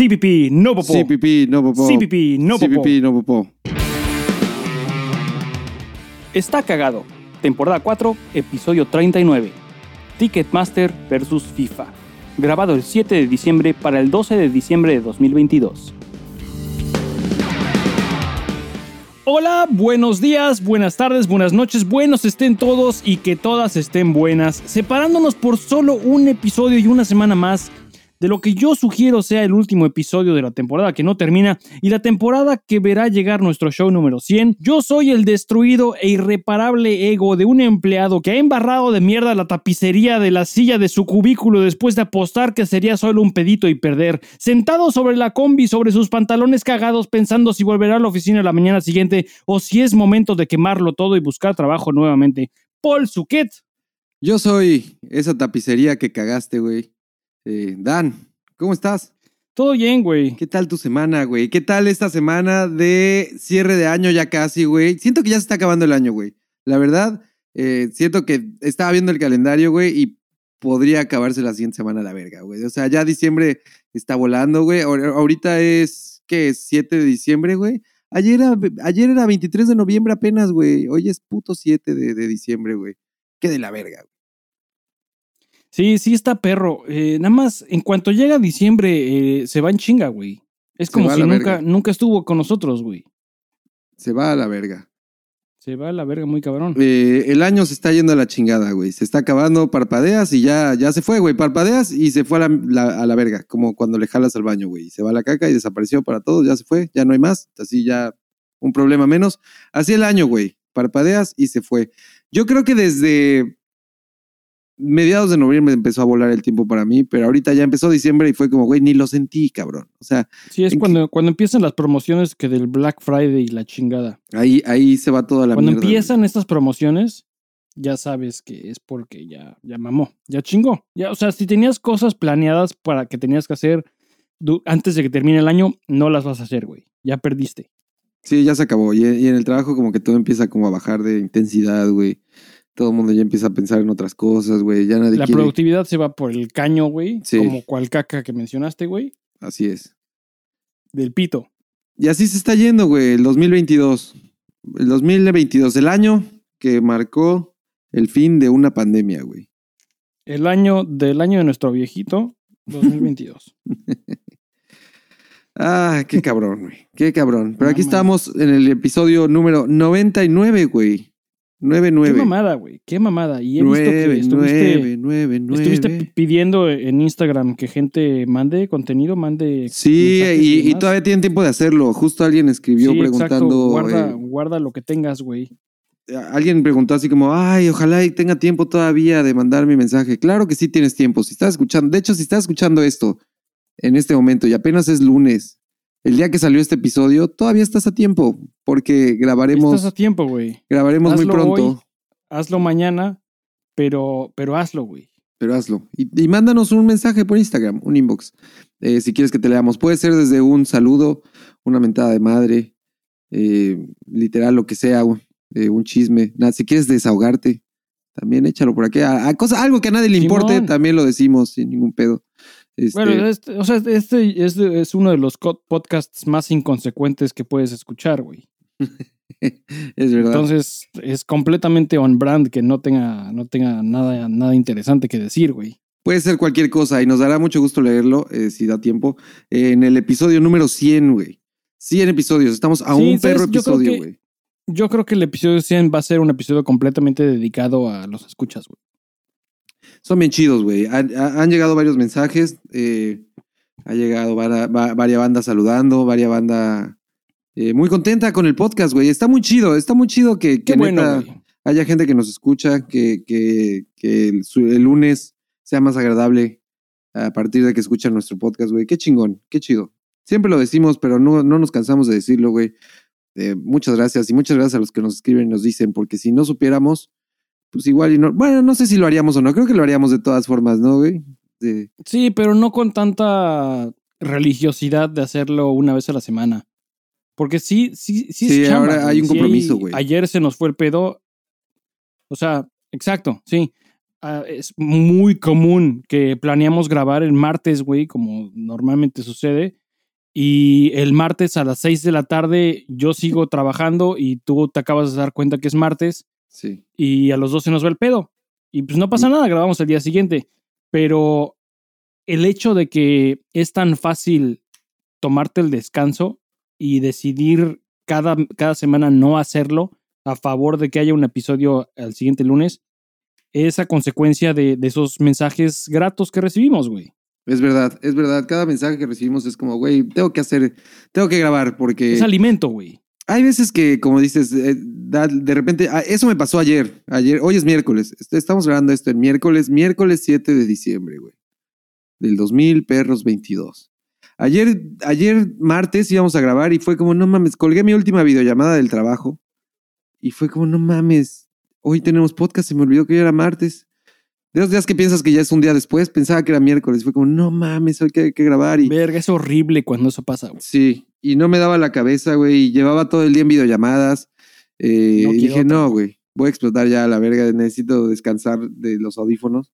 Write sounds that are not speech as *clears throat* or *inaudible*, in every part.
CPP, no popó. CPP, no popó. CPP, no popó. CPP, no popó. Está cagado. Temporada 4, episodio 39. Ticketmaster vs FIFA. Grabado el 7 de diciembre para el 12 de diciembre de 2022. Hola, buenos días, buenas tardes, buenas noches, buenos estén todos y que todas estén buenas, separándonos por solo un episodio y una semana más de lo que yo sugiero sea el último episodio de la temporada que no termina y la temporada que verá llegar nuestro show número 100. Yo soy el destruido e irreparable ego de un empleado que ha embarrado de mierda la tapicería de la silla de su cubículo después de apostar que sería solo un pedito y perder, sentado sobre la combi sobre sus pantalones cagados pensando si volverá a la oficina la mañana siguiente o si es momento de quemarlo todo y buscar trabajo nuevamente. Paul Suquet. Yo soy esa tapicería que cagaste, güey. Eh, Dan, ¿cómo estás? Todo bien, güey. ¿Qué tal tu semana, güey? ¿Qué tal esta semana de cierre de año ya casi, güey? Siento que ya se está acabando el año, güey. La verdad, eh, siento que estaba viendo el calendario, güey, y podría acabarse la siguiente semana la verga, güey. O sea, ya diciembre está volando, güey. Ahor- Ahorita es, ¿qué es? 7 de diciembre, güey. Ayer era, ayer era 23 de noviembre apenas, güey. Hoy es puto 7 de, de diciembre, güey. Qué de la verga, güey. Sí, sí está perro. Eh, nada más, en cuanto llega diciembre, eh, se va en chinga, güey. Es como si nunca, verga. nunca estuvo con nosotros, güey. Se va a la verga. Se va a la verga muy cabrón. Eh, el año se está yendo a la chingada, güey. Se está acabando, parpadeas y ya, ya se fue, güey. Parpadeas y se fue a la, la- a la verga, como cuando le jalas al baño, güey. Se va a la caca y desapareció para todos, ya se fue, ya no hay más. Así ya un problema menos. Así el año, güey. Parpadeas y se fue. Yo creo que desde mediados de noviembre empezó a volar el tiempo para mí, pero ahorita ya empezó diciembre y fue como, güey, ni lo sentí, cabrón. O sea, Sí, es cuando, cuando empiezan las promociones que del Black Friday y la chingada. ahí, ahí se va toda la cuando mierda. güey. empiezan estas promociones, ya sabes que es porque ya, ya mamó, ya chingó. Ya, o sea, si tenías cosas planeadas para que tenías que hacer antes de que termine el año, no las vas a hacer, güey. Ya perdiste. Sí, ya se acabó. Y, y en el trabajo como que todo empieza como a bajar de intensidad, güey. Todo el mundo ya empieza a pensar en otras cosas, güey. Ya nadie La quiere. productividad se va por el caño, güey. Sí. Como cual caca que mencionaste, güey. Así es. Del pito. Y así se está yendo, güey, el 2022. El 2022, el año que marcó el fin de una pandemia, güey. El año del año de nuestro viejito, *laughs* 2022. *laughs* Ah, qué cabrón, güey. Qué cabrón. Pero aquí estamos en el episodio número 99, güey. 99. Qué mamada, güey. Qué mamada. Y he visto que 9, estuviste, 9, 9, 9. estuviste pi- pidiendo en Instagram que gente mande contenido, mande. Sí, y, todavía tienen tiempo de hacerlo. Justo alguien escribió Sí, exacto. preguntando. Guarda, eh, guarda lo que tengas, güey. alguien preguntó así como, ay, ojalá y tenga tiempo todavía de mandar mi mensaje. Claro que sí tienes tiempo. Si estás escuchando, de hecho, si estás escuchando esto en este momento y apenas es lunes, el día que salió este episodio, todavía estás a tiempo porque grabaremos, Estás a tiempo, güey. grabaremos muy pronto. hoy. Hazlo mañana, pero, pero hazlo, güey. Pero hazlo. Y, y mándanos un mensaje por Instagram, un inbox. eh, si quieres que te leamos. Puede ser desde un saludo, una mentada de madre, eh, literal, lo que sea, un, eh, un chisme. Nada, si quieres desahogarte, también échalo por aquí. A, a cosa, algo que a nadie le importe, también lo decimos sin ningún pedo. Este, Bueno, este, o sea, este es, es uno de los podcasts más inconsecuentes que puedes escuchar, güey. *laughs* es verdad. Entonces, es completamente on brand que no tenga, no tenga nada, nada interesante que decir, güey. Puede ser cualquier cosa y nos dará mucho gusto leerlo eh, si da tiempo. Eh, en el episodio número 100, güey. 100 episodios. Estamos a Sí, un perro episodio, güey. Yo creo que el episodio 100 va a ser un episodio completamente dedicado a los escuchas, güey. Son bien chidos, güey. Han, ha- han llegado varios mensajes. eh, ha llegado varias bandas saludando, varias bandas eh, muy contenta con el podcast, güey. Está muy chido, está muy chido que, que neta haya gente que nos escucha, que, que, que el lunes sea más agradable a partir de que escuchan nuestro podcast, güey. Qué chingón, qué chido. Siempre lo decimos, pero no, no nos cansamos de decirlo, güey. Eh, muchas gracias y muchas gracias a los que nos escriben y nos dicen, porque si no supiéramos, pues igual y no. Bueno, no sé si lo haríamos o no. Creo que lo haríamos de todas formas, ¿no, güey? De- Sí, pero no con tanta religiosidad de hacerlo una vez a la semana. Porque sí, sí, sí, es Sí, chamba, ahora hay un compromiso, güey. Ayer se nos fue el pedo. O sea, exacto, sí. Ah, es muy común que planeamos grabar el martes, güey, como normalmente sucede. y el martes a las 6 de la tarde yo sigo trabajando y tú te acabas de dar cuenta que es martes Sí. y a los 12 nos va el pedo. Y pues no pasa nada, grabamos el día siguiente. Pero el hecho de que es tan fácil tomarte el descanso y decidir cada, cada semana no hacerlo a favor de que haya un episodio al siguiente lunes, es a consecuencia de, de esos mensajes gratos que recibimos, güey. Es verdad, es verdad. Cada mensaje que recibimos es como, güey, tengo que hacer, tengo que grabar porque Es alimento, güey. Hay veces que, como dices, eh, da- de repente, ah, eso me pasó ayer. Ayer, hoy es miércoles. Est- Estamos grabando esto en miércoles, miércoles 7 de diciembre, güey. Del 2000, perros 22. Ayer, ayer martes íbamos a grabar y fue como, no mames, colgué mi última videollamada del trabajo y fue como, no mames, hoy tenemos podcast, se me olvidó que hoy era martes. De los días que piensas que ya es un día después, pensaba que era miércoles. Fue como, no mames, hoy que hay que grabar. Y, Verga, es horrible cuando eso pasa, güey. Sí, y no me daba la cabeza, güey, y llevaba todo el día en videollamadas. eh, No y dije, otra, no, güey. voy a explotar ya a la verga, necesito descansar de los audífonos.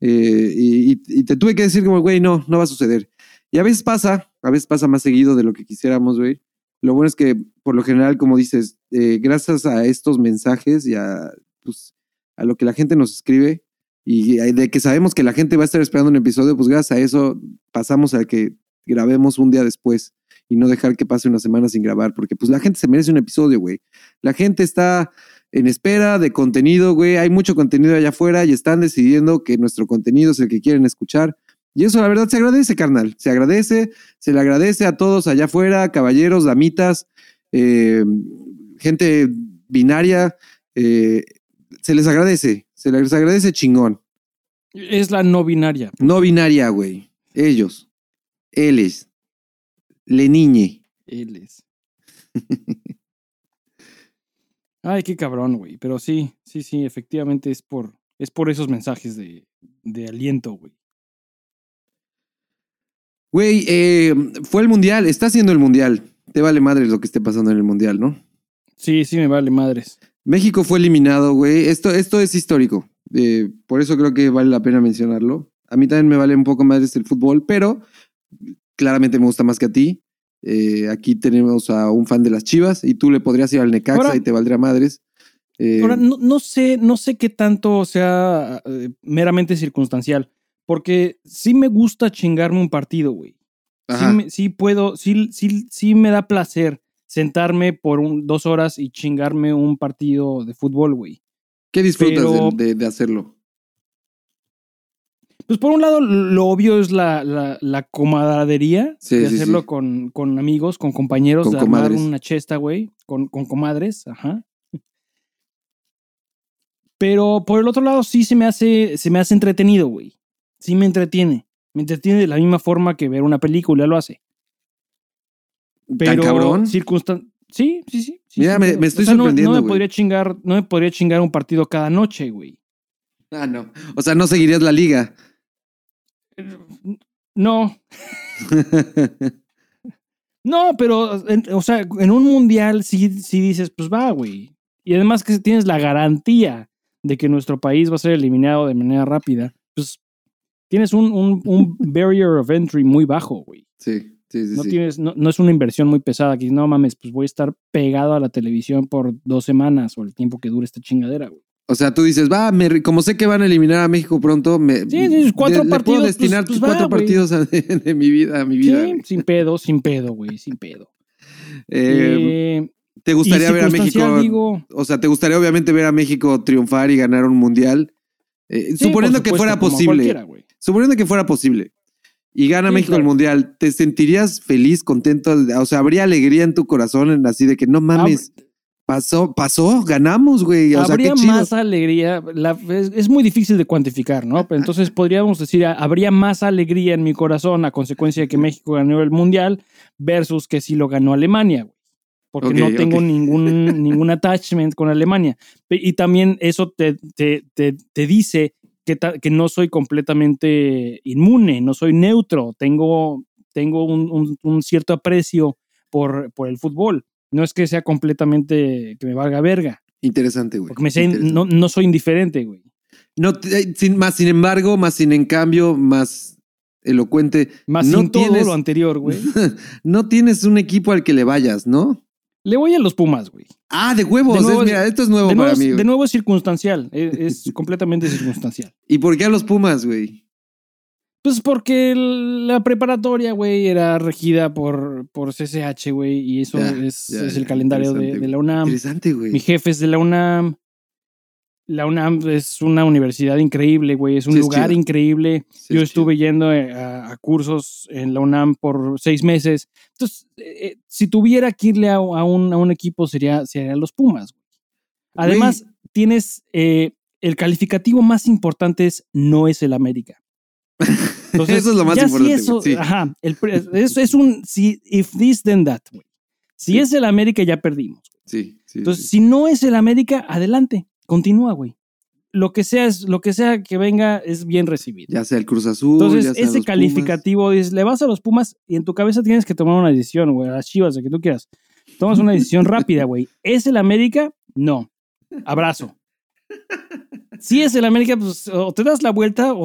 Eh, y, y- y te tuve que decir como, güey, no, no va a suceder. Y a veces pasa, a veces pasa más seguido de lo que quisiéramos, güey. Lo bueno es que, por lo general, como dices, eh, gracias a estos mensajes y a, pues, a lo que la gente nos escribe, y de que sabemos que la gente va a estar esperando un episodio, pues gracias a eso pasamos a que grabemos un día después y no dejar que pase una semana sin grabar, porque pues la gente se merece un episodio, güey. La gente está en espera de contenido, güey. Hay mucho contenido allá afuera y están decidiendo que nuestro contenido es el que quieren escuchar. Y eso, la verdad, se agradece, carnal. Se agradece, se le agradece a todos allá afuera, caballeros, damitas, eh, gente binaria. eh, se les agradece, se les agradece chingón. Es la no binaria. No binaria, güey. Ellos. Éles. Le niñe. Él es. *laughs* Ay, qué cabrón, güey. Pero sí, sí, sí, efectivamente es por, es por esos mensajes de, de aliento, güey. Güey, eh, fue el mundial. Está haciendo el mundial. Te vale madre lo que esté pasando en el mundial, ¿no? Sí, sí, me vale madres. México fue eliminado, güey. Esto, esto es histórico. Eh, por eso creo que vale la pena mencionarlo. A mí también me vale un poco más el fútbol, pero claramente me gusta más que a ti. Eh, aquí tenemos a un fan de las Chivas y tú le podrías ir al Necaxa Ahora- y te valdría madres. Eh, Ahora, no, no sé, no sé qué tanto sea eh, meramente circunstancial. Porque sí me gusta chingarme un partido, güey. Sí, me- sí puedo, sí, sí, sí me da placer sentarme por un- dos horas y chingarme un partido de fútbol, güey. ¿Qué disfrutas pero- de, de- de hacerlo? Pues por un lado, lo obvio es la, la, la Sí, de sí, hacerlo sí. Con, con amigos, con compañeros, Con de armar comadres. una chesta, güey, con, con comadres, ajá. Pero por el otro lado, sí se me hace, se me hace entretenido, güey. Sí me entretiene. Me entretiene de la misma forma que ver una película lo hace. Pero ¿Tan cabrón? circunstan- Sí, sí, sí. sí, Mira, me- estoy O sea, sorprendiendo, No, me podría chingar, no me podría chingar un partido cada noche, güey. Ah, no. O sea, no seguirías la liga. No, No, pero, en- o sea, en un mundial sí, sí dices, pues va, güey. Y además que tienes la garantía de que nuestro país va a ser eliminado de manera rápida, pues tienes un, un, un *laughs* barrier of entry muy bajo, güey. sí, sí, sí. No, sí. tienes, no, no es una inversión muy pesada que no mames, pues voy a estar pegado a la televisión por dos semanas o el tiempo que dure esta chingadera, güey. O sea, tú dices, va, me- como sé que van a eliminar a México pronto, me, Sí, sí, cuatro le- le partidos, puedo destinar pues cuatro partidos a- *laughs* de, mi vida, a mi vida. Sí, sin pedo, sin pedo, güey, sin pedo. Eh, Eh, ¿Te gustaría ver a México? digo, O sea, ¿te gustaría obviamente ver a México triunfar y ganar un mundial? Eh, sí, suponiendo que fuera posible. Suponiendo que fuera posible. Y gana México el mundial, ¿te sentirías feliz, contento? O sea, ¿habría alegría en tu corazón en así de que no mames, pasó, pasó, ganamos, güey? O sea, qué habría más alegría. la- es, es muy difícil de cuantificar, ¿no? Pero entonces podríamos decir, habría más alegría en mi corazón a consecuencia de que México ganó el Mundial versus que si lo ganó Alemania, güey. Porque no tengo ningún, *laughs* ningún attachment con Alemania. Y también eso te, te, te, te dice que, ta- que no soy completamente inmune, no soy neutro, tengo, tengo un, un- un cierto aprecio por, por el fútbol. No es que sea completamente que me valga verga. Interesante, güey. Porque me no, no soy indiferente, güey. No, eh, sin, más sin embargo, más sin en cambio, más elocuente. Más no sin todo lo anterior, güey. *laughs* no tienes un equipo al que le vayas, ¿no? Le voy a los Pumas, güey. Ah, de huevos. De nuevo es- mira, esto es nuevo para mí. güey. de nuevo es circunstancial. Es, es *laughs* completamente circunstancial. ¿Y por qué a los Pumas, güey? Pues porque la preparatoria, güey, era regida por, por CCH, güey, y eso Ya, es, ya, es ya, el calendario de, la UNAM. Interesante, güey. Mi jefe es de la UNAM. La UNAM es una universidad increíble, güey. Es un Sí, lugar increíble. Sí, Yo es estuve yendo eh, a, a cursos en la UNAM por seis meses. Entonces, eh, eh, si tuviera que irle a, a un, a un equipo, sería, sería los Pumas. güey. Además, tienes eh, el calificativo más importante es no es el América. Entonces, Eso es lo más ya importante, Si eso, sí. Ajá. el es, es un si, if this, then that. Si Sí. es el América, ya perdimos. Sí, sí. Entonces, si no es el América, adelante, continúa, güey. Lo que sea, es, lo que sea que venga es bien recibido. Ya sea el Cruz Azul. Entonces, ya sea ese los calificativo es, le vas a los Pumas y en tu cabeza tienes que tomar una decisión, güey, a las chivas, de que tú quieras. Tomas una decisión *laughs* rápida, güey. ¿Es el América? No. Abrazo. Si es el América, pues o te das la vuelta o,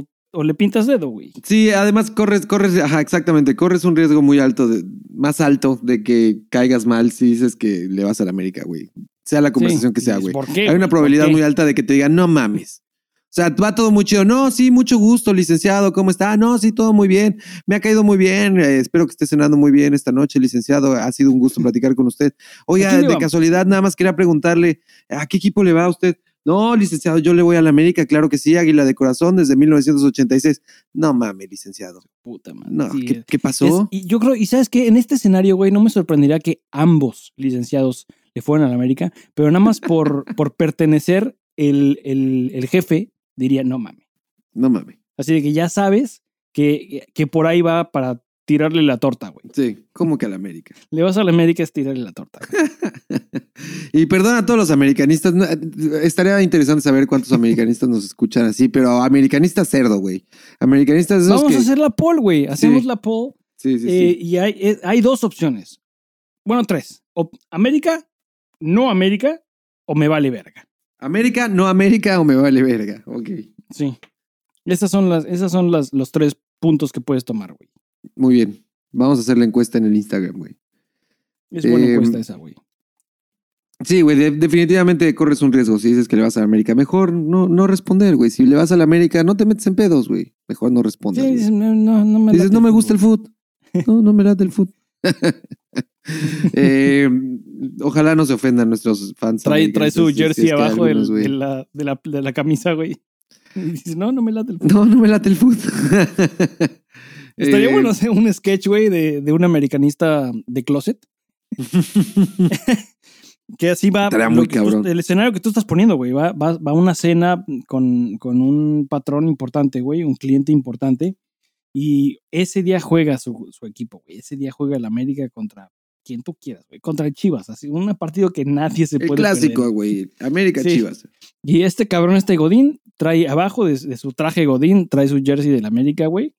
o- o le pintas dedo, güey. Sí, además corres, corres, ajá, exactamente. Corres un riesgo muy alto, de- más alto de que caigas mal si dices que le vas a la América, güey. Sea la conversación Sí. que sea, güey. ¿Por qué? Hay una probabilidad muy alta de que te digan, no mames. O sea, va todo muy chido. No, sí, mucho gusto, licenciado. ¿Cómo está? No, sí, todo muy bien. Me ha caído muy bien. Eh, espero que esté cenando muy bien esta noche, licenciado. Ha sido un gusto platicar con usted. Oiga, de vamos. casualidad, nada más quería preguntarle, ¿a qué equipo le va a usted? No, licenciado, yo le voy a la América, claro que sí, Águila de Corazón desde 1986. No mames, licenciado. Puta madre. No, sí, ¿qué, qué Es- pasó? y yo creo, y sabes que en este escenario, güey, no me sorprendería que ambos licenciados le fueran a la América, pero nada más por, *laughs* por pertenecer el, el, el jefe diría, no mames. No mames. Así de que ya sabes que, que por ahí va para tirarle la torta, güey. Sí, ¿cómo que a la América? Le vas a la América es tirarle la torta. *laughs* y perdona a todos los americanistas. estaría interesante saber cuántos americanistas nos escuchan así, pero americanistas cerdo, güey. Americanistas Vamos que... a hacer la poll, güey. Hacemos Sí. la poll Sí, sí, eh, sí. y hay, eh, hay dos opciones. Bueno, tres. O América, no América o me vale verga. América, no América o me vale verga. Ok. Sí. Esas son las, esas son las, los tres puntos que puedes tomar, güey. Muy bien. Vamos a hacer la encuesta en el Instagram, güey. Es buena Eh, encuesta esa, güey. Sí, güey, de- definitivamente corres un riesgo si dices que le vas a la América. Mejor no, no responder, güey. Si le vas a la América, no te metes en pedos, güey. Mejor no respondes. Sí, no, no, no me Dices, no me gusta el fútbol". foot. No, no me late el foot. *laughs* Eh, ojalá no se ofendan nuestros fans. Trae, trae su si jersey es que hay abajo algunos, de, la, de, la, de la camisa, güey. *laughs* Y dices, no, no me late el fútbol. No, no me late el foot. *laughs* Estaría Eh, bueno hacer un sketch, güey, de, de un americanista de closet. *laughs* que así va. Muy que tú- el escenario que tú estás poniendo, güey. Va, va, va a una cena con, con un patrón importante, güey, un cliente importante. Y ese día juega su, su equipo, güey. Ese día juega el América contra quien tú quieras, güey. Contra el Chivas. Así, un partido que nadie se El puede clásico, güey. América Sí. Chivas. Y este cabrón, este Godín, trae abajo de, de su traje Godín, trae su jersey del América, güey.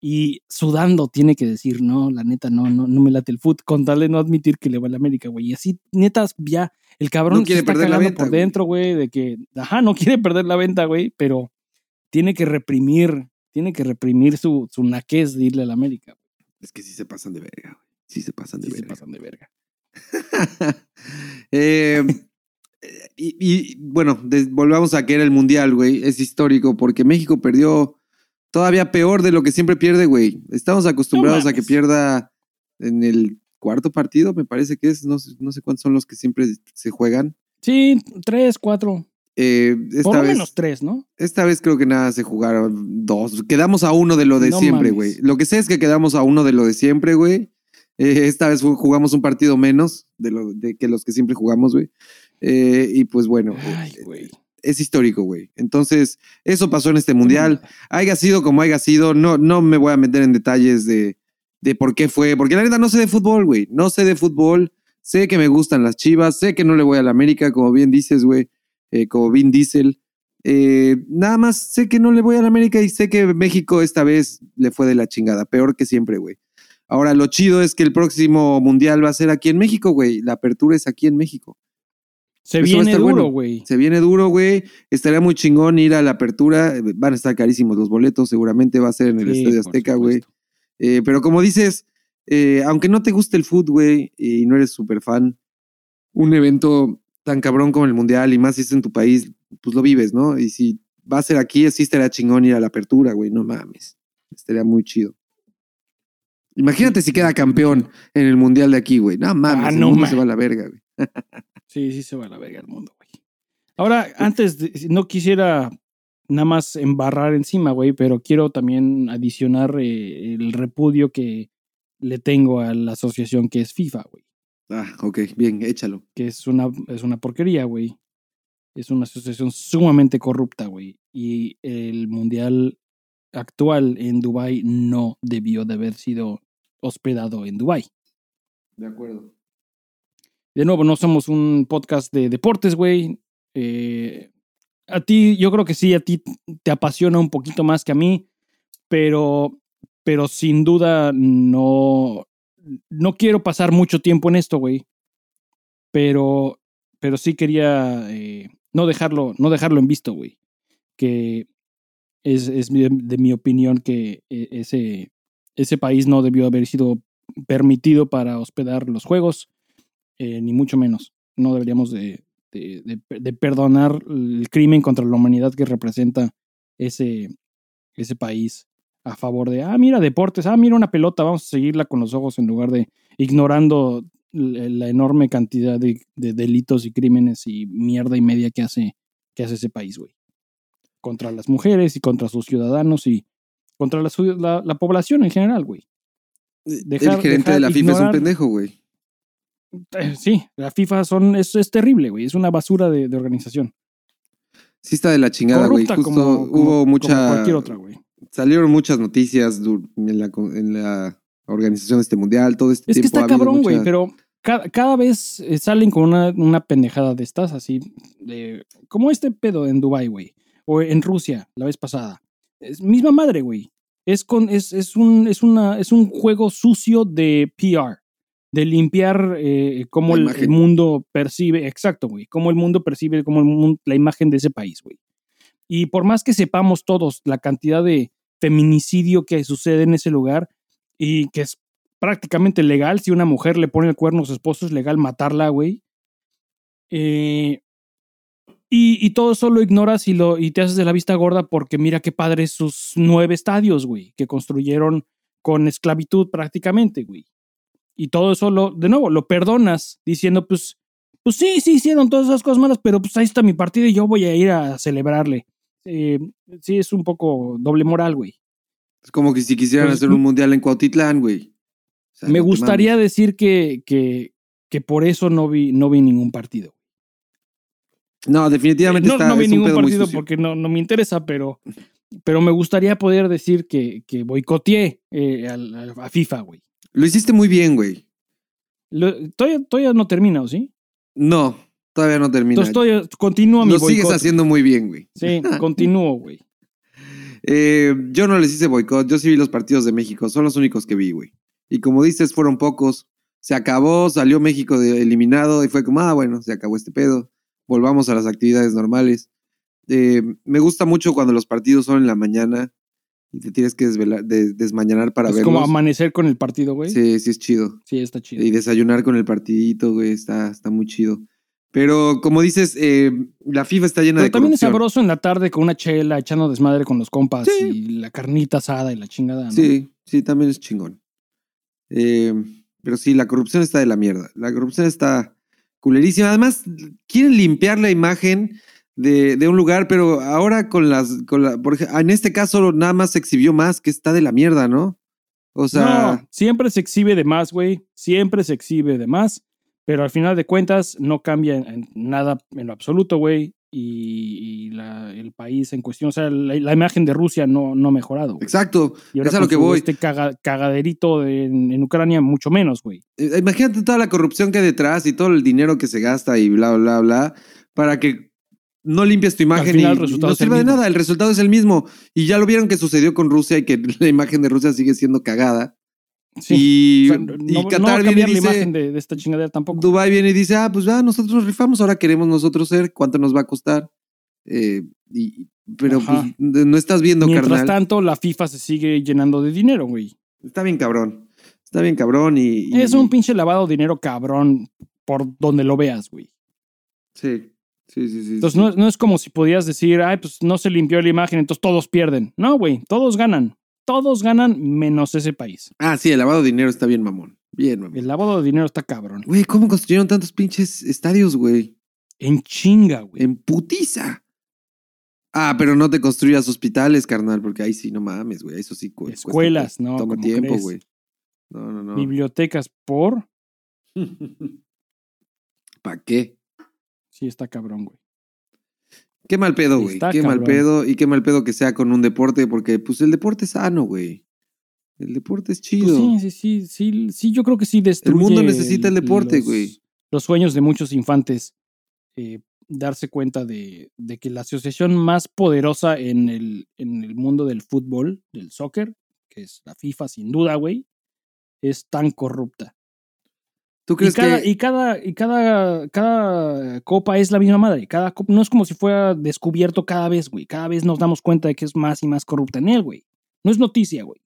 Y sudando tiene que decir, no, la neta, no, no, no me late el foot, con tal de no admitir que le va al América, güey. Y así, netas, ya, el cabrón No quiere se está perder la venta, por dentro, güey, de que, ajá, no quiere perder la venta, güey, pero tiene que reprimir, tiene que reprimir su, su naquez de irle al América. Es que sí se pasan de verga, güey. Sí se pasan de Sí, se verga. pasan de verga. *laughs* Eh, y, y, bueno, volvamos a que era el mundial, güey. Es histórico porque México perdió todavía peor de lo que siempre pierde, güey. Estamos acostumbrados a que pierda en el cuarto partido, me parece que es. No, sé- no sé cuántos son los que siempre se juegan. Sí, tres, cuatro, Eh, por esta, lo vez, menos tres, ¿no? esta vez creo que nada se jugaron dos. Quedamos a uno de lo de No siempre, güey. Lo que sé es que quedamos a uno de lo de siempre, güey. Eh, esta vez jugamos un partido menos de, lo, de que los que siempre jugamos, güey. Eh, y pues bueno, Ay, güey. Es histórico, güey. Entonces, eso pasó en este mundial. Haya sido como haya sido, no, no me voy a meter en detalles de, de por qué fue, porque la verdad no sé de fútbol, güey. No sé de fútbol. Sé que me gustan las chivas, sé que no le voy a la América, como bien dices, güey, eh, como Vin Diesel. Eh, nada más sé que no le voy a la América y sé que México esta vez le fue de la chingada, peor que siempre, güey. Ahora, lo chido es que el próximo mundial va a ser aquí en México, güey. La apertura es aquí en México. Se Eso viene duro, bueno. güey. Se viene duro, güey. Estaría muy chingón ir a la apertura. Eh, Van a estar carísimos los boletos, seguramente va a ser en el Sí, Estadio Azteca, güey. Eh, pero como dices, eh, aunque no te guste el fútbol, güey, y no eres súper fan, un evento tan cabrón como el Mundial, y más si es en tu país, pues lo vives, ¿no? Y si va a ser aquí, sí estaría chingón ir a la apertura, güey, no mames. Estaría muy chido. Imagínate si queda campeón en el Mundial de aquí, güey. No mames, Ah, el no se va a la verga, güey. *laughs* Sí, sí se va a la verga el mundo, güey. Ahora, antes, de- no quisiera nada más embarrar encima, güey, pero quiero también adicionar eh, el repudio que le tengo a la asociación que es FIFA, güey. Ah, ok, bien, échalo. Que es una, es una porquería, güey. Es una asociación sumamente corrupta, güey. Y el mundial actual en Dubai no debió de haber sido hospedado en Dubai. De acuerdo. De nuevo, no somos un podcast de deportes, güey. Eh, a ti, yo creo que sí, a ti te apasiona un poquito más que a mí, pero, pero sin duda no, no quiero pasar mucho tiempo en esto, güey. Pero, pero sí quería eh, no dejarlo, no dejarlo en visto, güey. Que es, es de, de mi opinión que eh, ese, ese país no debió haber sido permitido para hospedar los juegos eh, ni mucho menos. No deberíamos de, de- de- de perdonar el crimen contra la humanidad que representa ese, ese país a favor de, ah, mira, deportes, ah, mira una pelota, vamos a seguirla con los ojos en lugar de ignorando la enorme cantidad de, de delitos y crímenes y mierda y media que hace, que hace ese país, güey. Contra las mujeres y contra sus ciudadanos y contra la, la- la población en general, güey. Dejar- el gerente dejar de la FIFA es un pendejo, güey. Eh, Sí, la FIFA son, es, es terrible, güey. Es una basura de, de organización. Sí está de la chingada, güey. Justo como, como- hubo como mucha... cualquier otra, güey. Salieron muchas noticias en la, en la organización de este mundial, todo este Es que tiempo. está ha habido cabrón, güey, mucha- pero cada, cada vez eh, salen con una, una pendejada de estas, así, de, como este pedo en Dubai, güey, o en Rusia, la vez pasada. Es misma madre, güey. Es, con, es, es, un, es, una, es un juego sucio de PR, de limpiar eh, cómo el, mundo percibe, exacto, güey, cómo el mundo percibe, cómo el mun- la imagen de ese país, güey. Y por más que sepamos todos la cantidad de feminicidio que sucede en ese lugar y que es prácticamente legal, si una mujer le pone el cuerno a su esposo, es legal matarla, güey. Eh, y, y todo eso lo ignoras y, lo, y te haces de la vista gorda porque mira qué padres sus nueve estadios, güey, que construyeron con esclavitud prácticamente, güey. Y todo eso, lo, de nuevo, lo perdonas diciendo, pues, pues sí, sí hicieron todas esas cosas malas, pero pues ahí está mi partido y yo voy a ir a celebrarle. Eh, sí, es un poco doble moral, güey. Es como que si quisieran Pues, hacer un mundial en Cuautitlán, güey. O sea, Me gustaría mames. decir que, que, que por eso no vi, no vi ningún partido. No, definitivamente no, está. no vi es ningún partido porque no, no me interesa, pero, *laughs* pero me gustaría poder decir que, que boicoteé eh, a FIFA, güey. Lo hiciste muy bien, güey. Lo- Todavía, todavía no termina, ¿o ¿sí? No, todavía no termina. Entonces todavía continúa mi Lo sigues haciendo muy bien, güey. Sí, continúo, güey. *laughs* Eh, yo no les hice boicot, yo sí vi los partidos de México, son los únicos que vi, güey. Y como dices, fueron pocos. Se acabó, salió México de- eliminado y fue como, ah, bueno, se acabó este pedo. Volvamos a las actividades normales. Eh, me gusta mucho cuando los partidos son en la mañana y te tienes que desvelar, de- desmañanar para es verlos. como amanecer con el partido, güey. Sí, Sí, sí es chido. está chido. Y desayunar con el partidito, güey, está, está muy chido. Pero como dices, eh, la FIFA está llena Pero de también es sabroso en la tarde con una chela, echando desmadre con los compas Sí. y la carnita asada y la chingada. ¿no? Sí, sí, también es chingón. Eh, pero sí, la corrupción está de la mierda. La corrupción está culerísima. Además, quieren limpiar la imagen de, de un lugar, pero ahora con las. Con la, por ej- en este caso, nada más se exhibió más que está de la mierda, ¿no? O sea, no, siempre se exhibe de más, güey. Siempre se exhibe de más. Pero al final de cuentas no cambia en, en nada en lo absoluto, güey. Y, y la- el país en cuestión, o sea, la, la imagen de Rusia no, no ha mejorado. exacto. Y ahora es a lo que voy. Este caga- cagaderito de- en, en Ucrania, mucho menos, güey. Eh, Imagínate toda la corrupción que hay detrás y todo el dinero que se gasta y bla, bla, bla, para que no limpies tu imagen final y, el y resultado no sirva de nada. El resultado es el mismo. Y ya lo vieron que sucedió con Rusia y que la imagen de Rusia sigue siendo cagada. Sí. Y, O sea, no, y no Qatar viene y cambiar la dice, imagen de, de esta chingadera tampoco. Dubai viene y dice, ah, pues ya, nosotros nos rifamos, ahora queremos nosotros ser, ¿cuánto nos va a costar? Eh, y, pero pues, no estás viendo, Mientras carnal. tanto, la FIFA se sigue llenando de dinero, güey. Está bien cabrón. Está bien cabrón y... y- Es un pinche lavado de dinero cabrón por donde lo veas, güey. Sí, sí, sí, sí. Entonces sí. no, es- no es como si podías decir, ay, pues no se limpió la imagen, entonces todos pierden. No, güey, todos ganan. Todos ganan menos ese país. Ah, sí, el lavado de dinero está bien mamón. Bien mamón. El lavado de dinero está cabrón. Güey, ¿cómo construyeron tantos pinches estadios, güey? En chinga, güey. En putiza. Ah, pero no te construyas hospitales, carnal, porque ahí sí no mames, güey. Eso sí cu- cuesta- Escuelas, ¿no? Toma ¿Cómo tiempo, crees? güey. No, no, no. Bibliotecas por. *laughs* ¿Para qué? Sí, está cabrón, güey. Qué mal pedo, güey. Está Qué mal pedo y qué mal pedo que sea con un deporte, porque pues el deporte es sano, güey. El deporte es Pues chido. sí, sí, sí, sí, sí, yo creo que sí destruye. mundo necesita el deporte, los- güey. Los sueños de muchos infantes. eh, darse cuenta de, de que la asociación más poderosa en el, en el mundo del fútbol, del soccer, que es la FIFA, sin duda, güey, es tan corrupta. ¿Tú Y cada, que y cada, y cada, cada copa es la misma madre. Cada copa, no es como si fuera descubierto cada vez, güey. Cada vez nos damos cuenta de que es más y más corrupta en él, güey. No es noticia, güey.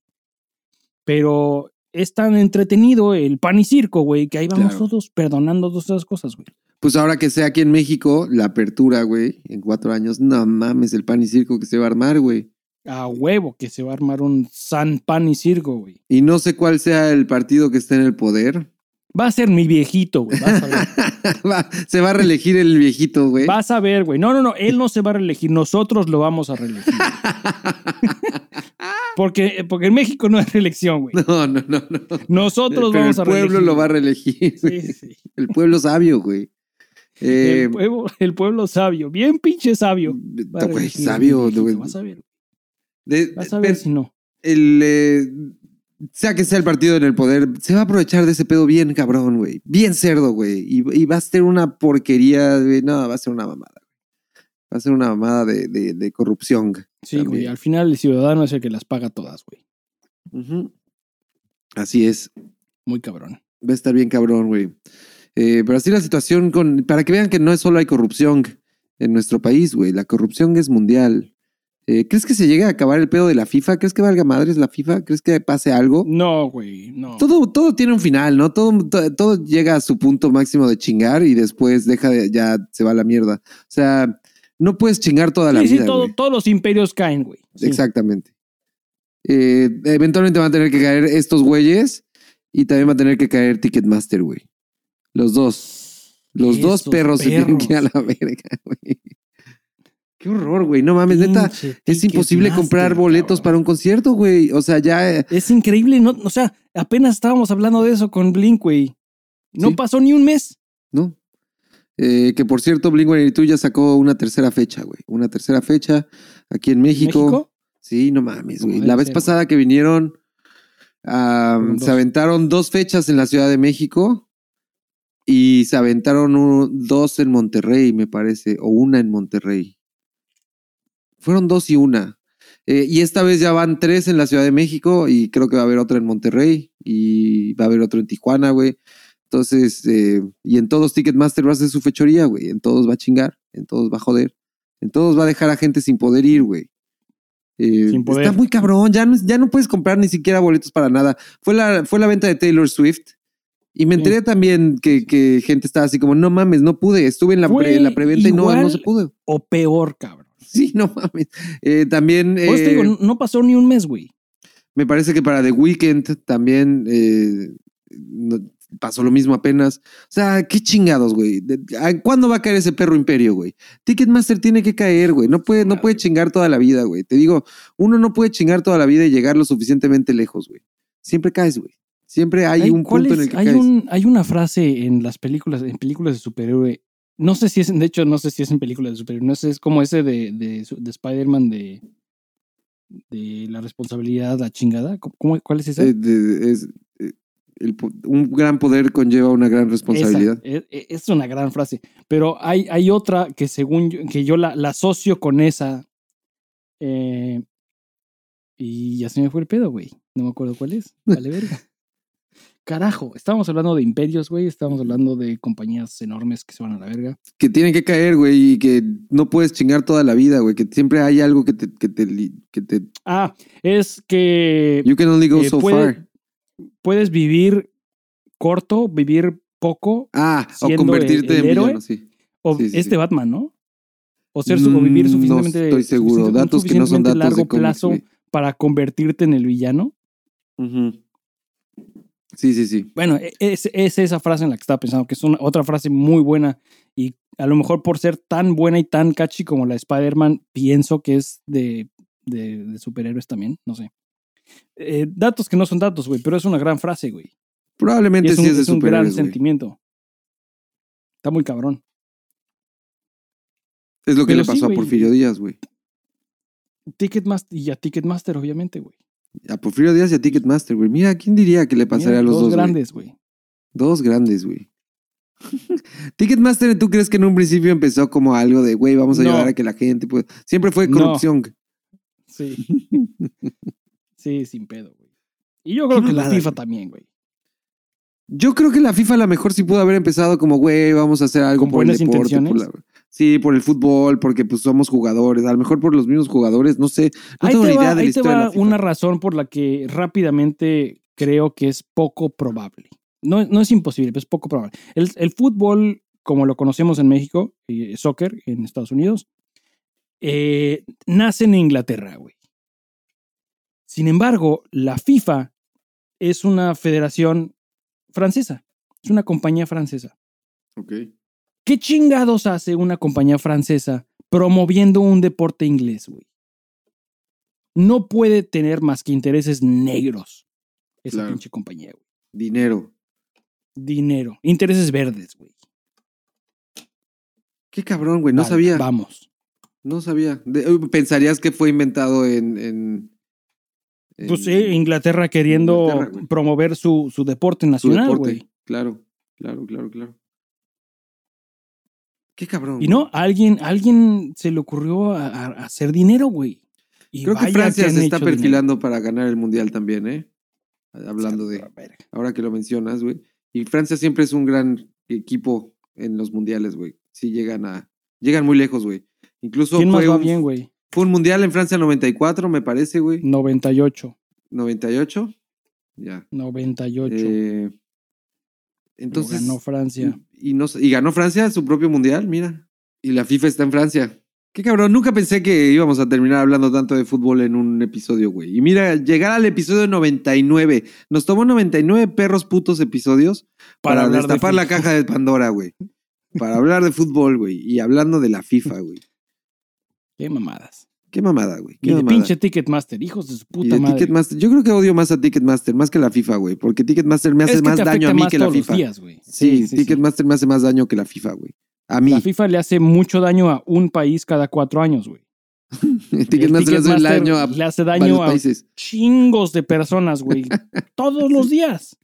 Pero es tan entretenido el pan y circo, güey, que ahí vamos Claro. todos perdonando todas esas cosas, güey. Pues ahora que sea aquí en México, la apertura, güey, en cuatro años, no mames, el pan y circo que se va a armar, güey. A huevo que se va a armar un san pan y circo, güey. Y no sé cuál sea el partido que esté en el poder. Va a ser mi viejito, güey. Vas a ver. *laughs* Va- se va a reelegir el viejito, güey. Vas a ver, güey. No, no, no. Él no se va a reelegir. Nosotros lo vamos a reelegir. *laughs* Porque, porque en México no hay reelección, güey. No, no, no, no. Nosotros Pero vamos el a pueblo reelegir. lo va a reelegir. Sí, sí. El pueblo sabio, güey. Eh, el, pueblo, el pueblo sabio. Bien pinche sabio. Güey, sabio, güey. Vas a ver. De- Vas a ver si no. el, eh, sea que sea el partido en el poder, se va a aprovechar de ese pedo bien cabrón, güey. Bien cerdo, güey. Y, y va a ser una porquería, güey. No, va a ser una mamada. Va a ser una mamada de, de- de corrupción. Sí, güey. Al final el ciudadano es el que las paga todas, güey. Así es. Muy cabrón. Va a estar bien cabrón, güey. Eh, pero así la situación con. Para que vean que no solo hay corrupción en nuestro país, güey. La corrupción es mundial. Eh, ¿Crees que se llegue a acabar el pedo de la FIFA? ¿Crees que valga madres la FIFA? ¿Crees que pase algo? No, güey. No. Todo, todo tiene un final, ¿no? Todo, to- todo llega a su punto máximo de chingar y después deja de, ya se va a la mierda. O sea, no puedes chingar toda la Sí, sí, vida. todo- güey. todos los imperios caen, güey. Sí. Exactamente. Eh, eventualmente van a tener que caer estos güeyes y también va a tener que caer Ticketmaster, güey. Los dos. Los dos Esos perros, se tienen que ir a la verga, güey. Qué horror, güey. No mames, neta. Es imposible comprar boletos cabrón. para un concierto, güey. O sea, ya. eh, Es increíble, ¿no? O sea, apenas estábamos hablando de eso con Blink, güey. No Sí. pasó ni un mes. ¿no? Eh, que por cierto, Blink-182 ya sacó una tercera fecha, güey. Una tercera fecha aquí en México. ¿México? Sí, no mames, güey. La vez ser, pasada que vinieron, se aventaron dos fechas en la Ciudad de México y se aventaron dos en Monterrey, me parece, o una en Monterrey. Fueron dos y una. Eh, y esta vez ya van tres en la Ciudad de México y creo que va a haber otra en Monterrey y va a haber otro en Tijuana, güey. Entonces, eh, y en todos Ticketmaster va a hacer su fechoría, güey. En todos va a chingar, en todos va a joder, en todos va a dejar a gente sin poder ir, güey. Eh, Sin poder. Está muy cabrón, ya no, ya no puedes comprar ni siquiera boletos para nada. Fue la, fue la venta de Taylor Swift. Y me Sí. enteré también que, que gente estaba así como, no mames, no pude. Estuve en la, Fue pre- en la preventa y no, no se pudo. O peor, cabrón. *laughs* Sí, no mames. Eh, también Por eso te eh, digo, no pasó ni un mes, güey. me parece que para The Weeknd también eh, pasó lo mismo apenas. O sea, qué chingados, güey. De- ¿a- ¿Cuándo va a caer ese perro imperio, güey? Ticketmaster tiene que caer, güey. No puede, no puede chingar toda la vida, güey. Te digo, uno no puede chingar toda la vida y llegar lo suficientemente lejos, güey. Siempre caes, güey. Siempre hay, un ¿cuál punto en el que hay, caes. un, hay una frase en las películas, en películas de superhéroe. No sé si es, de hecho, no sé si es en películas de superhéroe. No sé, es como ese de, de, Spider-Man de, de la responsabilidad, la chingada. ¿Cómo- cómo- ¿Cuál es esa? Eh, de- es, eh, el un gran poder conlleva una gran responsabilidad. Esa, e- e- es, una gran frase. Pero hay, hay otra que según yo, que yo la, la asocio con esa. eh, y ya se me fue el pedo, güey. No me acuerdo cuál es. Vale, verga. *laughs* Carajo, estábamos hablando de imperios, güey. Estábamos hablando de compañías enormes que se van a la verga. Que tienen que caer, güey, y que no puedes chingar toda la vida, güey. Que siempre hay algo que te, que te, li- que te Ah, es que You can only go eh, so puede- far. puedes vivir corto, vivir poco, Ah, o convertirte el- el en héroe. villano, sí. o Sí, sí, este sí. Batman, ¿no? O ser su- o vivir Mm, suficientemente. No estoy seguro. Datos que no son datos largo de cómics, plazo para convertirte en el villano. Ujú. Sí, sí, sí. Bueno, e- es, es esa frase en la que estaba pensando, que es una, otra frase muy buena y a lo mejor por ser tan buena y tan catchy como la de Spider-Man, pienso que es de, de, de superhéroes también, no sé. Eh, datos que no son datos, güey, pero es una gran frase, güey. Y Probablemente es un, sí es de es un gran sentimiento. Está muy cabrón. Es lo que Pero le sí, pasó a. Porfirio Díaz, güey. Ticketmaster, y a Ticketmaster, obviamente, güey. A Porfirio Díaz y a Ticketmaster, güey. Mira, ¿quién diría que le pasaría Mira, a los dos, güey? grandes, güey. Dos grandes, güey. *laughs* Ticketmaster, ¿tú crees que en un principio empezó como algo de, güey, vamos a No. ayudar a que la gente... Pues... Siempre fue No. corrupción. Sí. *laughs* sí, sin pedo, güey. Y yo creo que la FIFA también, güey. Yo creo que la FIFA a lo mejor sí pudo haber empezado como, güey, vamos a hacer algo ¿Con por el deporte. por la- Sí, por el fútbol, porque pues somos jugadores. A lo mejor por los mismos jugadores, no sé. No ahí tengo te ni va, idea de la ahí te de va la FIFA. una razón por la que rápidamente creo que es poco probable. No, no es imposible, pero es poco probable. El, el fútbol, como lo conocemos en México, y soccer en Estados Unidos, eh, nace en Inglaterra, güey. Sin embargo, la FIFA es una federación francesa, es una compañía francesa. Ok. ¿Qué chingados hace una compañía francesa promoviendo un deporte inglés, güey? No puede tener más que intereses negros esa Claro. pinche compañía, güey. Dinero. Dinero, intereses verdes, güey. Qué cabrón, güey. No Vale, sabía. Vamos. No sabía. De- eh, pensarías que fue inventado en. en- en Pues sí, Inglaterra queriendo Inglaterra, promover su, su deporte nacional, güey. Claro, claro, claro, claro. Qué cabrón. Y no, a alguien, a alguien se le ocurrió a, hacer dinero, güey. Y Creo que Francia se está dinero. perfilando para ganar el mundial también, ¿eh? Hablando de. Ahora que lo mencionas, güey. Y Francia siempre es un gran equipo en los mundiales, güey. Sí llegan a. Llegan muy lejos, güey. Incluso ¿Quién más fue va un, bien, güey? fue un mundial en Francia 94, me parece, güey. 98. 98. Ya. 98. Eh, Lo entonces. ganó Francia. Y, y no, y ganó Francia su propio mundial, mira. Y la FIFA está en Francia. Qué cabrón, nunca pensé que íbamos a terminar hablando tanto de fútbol en un episodio, güey. Y mira, llegar al episodio 99. Nos tomó 99 perros putos episodios para, de destapar la caja de Pandora, güey. Para hablar de fútbol, güey. Y hablando de la FIFA, güey. Qué mamadas. Qué mamada, güey. Y Qué de mamada. pinche Ticketmaster, hijos de su Y puta de madre. Ticketmaster. Yo creo que odio más a Ticketmaster, más que la FIFA, güey. Porque Ticketmaster me hace es que más daño a mí más que la todos los FIFA. días, güey. Sí, Ticketmaster me hace más daño que la FIFA, güey. A mí. La FIFA le hace mucho daño a un país cada cuatro años, güey. *laughs* Ticketmaster le hace daño a le hace varios daño a países. chingos de personas, güey. *laughs* Todos los días.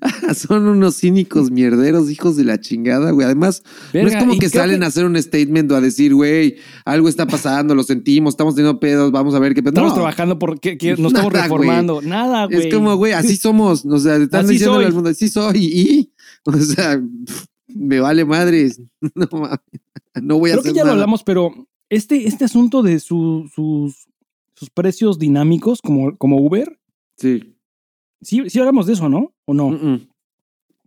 *laughs* Son unos cínicos mierderos, hijos de la chingada, güey. Además, no es como que creo salen a hacer un statement o a decir, güey, algo está pasando, lo sentimos, estamos teniendo pedos, vamos a ver qué pedo. Estamos No, trabajando porque que nos estamos güey. reformando. Nada, güey. Es como, güey, así *laughs* somos. O sea, están Así diciéndole soy. al mundo, así soy. Y, o sea, *laughs* me vale madres. No voy a Creo hacer que ya lo hablamos, pero este, este asunto de su- sus, sus precios dinámicos como, como Uber, Sí. Sí, sí hablamos de eso, ¿no? ¿O no? No,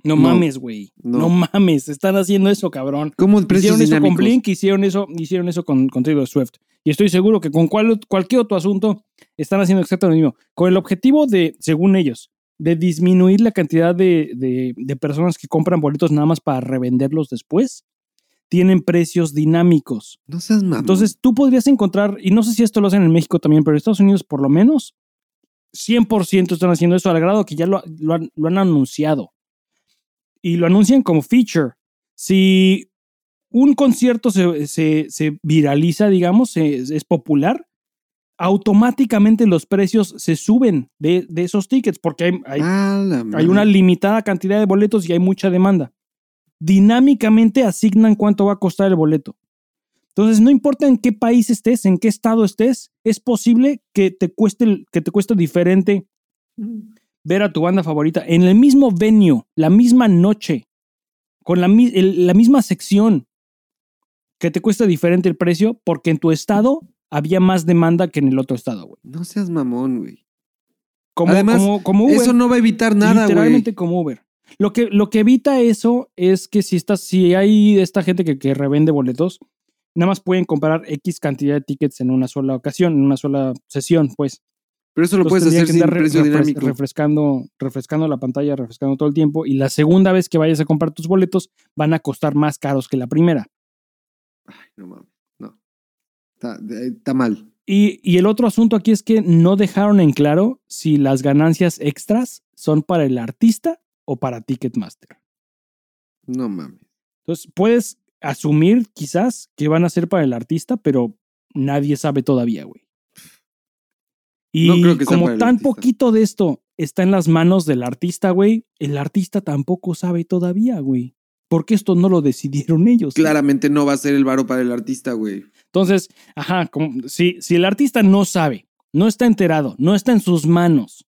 No. mames, güey. No. No. mames, están haciendo eso, cabrón. ¿Cómo Hicieron eso con? Blink, hicieron eso, hicieron eso con, con Taylor Swift. Y estoy seguro que con cual- cualquier otro asunto están haciendo exactamente lo mismo. Con el objetivo de, según ellos, de disminuir la cantidad de, de- de personas que compran boletos nada más para revenderlos después, tienen precios dinámicos. No seas mamón. Entonces tú podrías encontrar, y no sé si esto lo hacen en México también, pero en Estados Unidos por lo menos 100% están haciendo eso al grado que ya lo, lo han, lo han anunciado. Y lo anuncian como feature. Si un concierto se, se- se viraliza, digamos, se- es popular, automáticamente los precios se suben de, de esos tickets porque hay, hay- una limitada cantidad de boletos y hay mucha demanda. Dinámicamente asignan cuánto va a costar el boleto. Entonces, no importa en qué país estés, en qué estado estés, es posible que te cueste, que te cueste diferente ver a tu banda favorita en el mismo venue, la misma noche, con la, mi- el- la misma sección, que te cuesta diferente el precio porque en tu estado había más demanda que en el otro estado, güey. No seas mamón, güey. Como, Además, como, como Uber. Eso no va a evitar nada, güey. Literalmente como Uber. Lo que, lo que evita eso es que si estás, si hay esta gente que, que revende boletos, nada más pueden comprar X cantidad de tickets en una sola ocasión, en una sola sesión, pues. Pero eso lo Entonces puedes hacer sin andar re- precio refres- dinámico. refrescando, refrescando la pantalla, refrescando todo el tiempo. Y la segunda vez que vayas a comprar tus boletos van a costar más caros que la primera. Ay, no mames. No. Está, está mal. Y, y el otro asunto aquí es que no dejaron en claro si las ganancias extras son para el artista o para Ticketmaster. No mames. Entonces, puedes asumir quizás que van a ser para el artista, pero nadie sabe todavía, güey. Y No creo que como tan poquito de esto está en las manos del artista, güey, el artista tampoco sabe todavía, güey. Porque esto no lo decidieron *laughs* ellos. güey. Claramente no va a ser el varo para el artista, güey. Entonces, ajá, como, si, si el artista no sabe, no está enterado, no está en sus manos,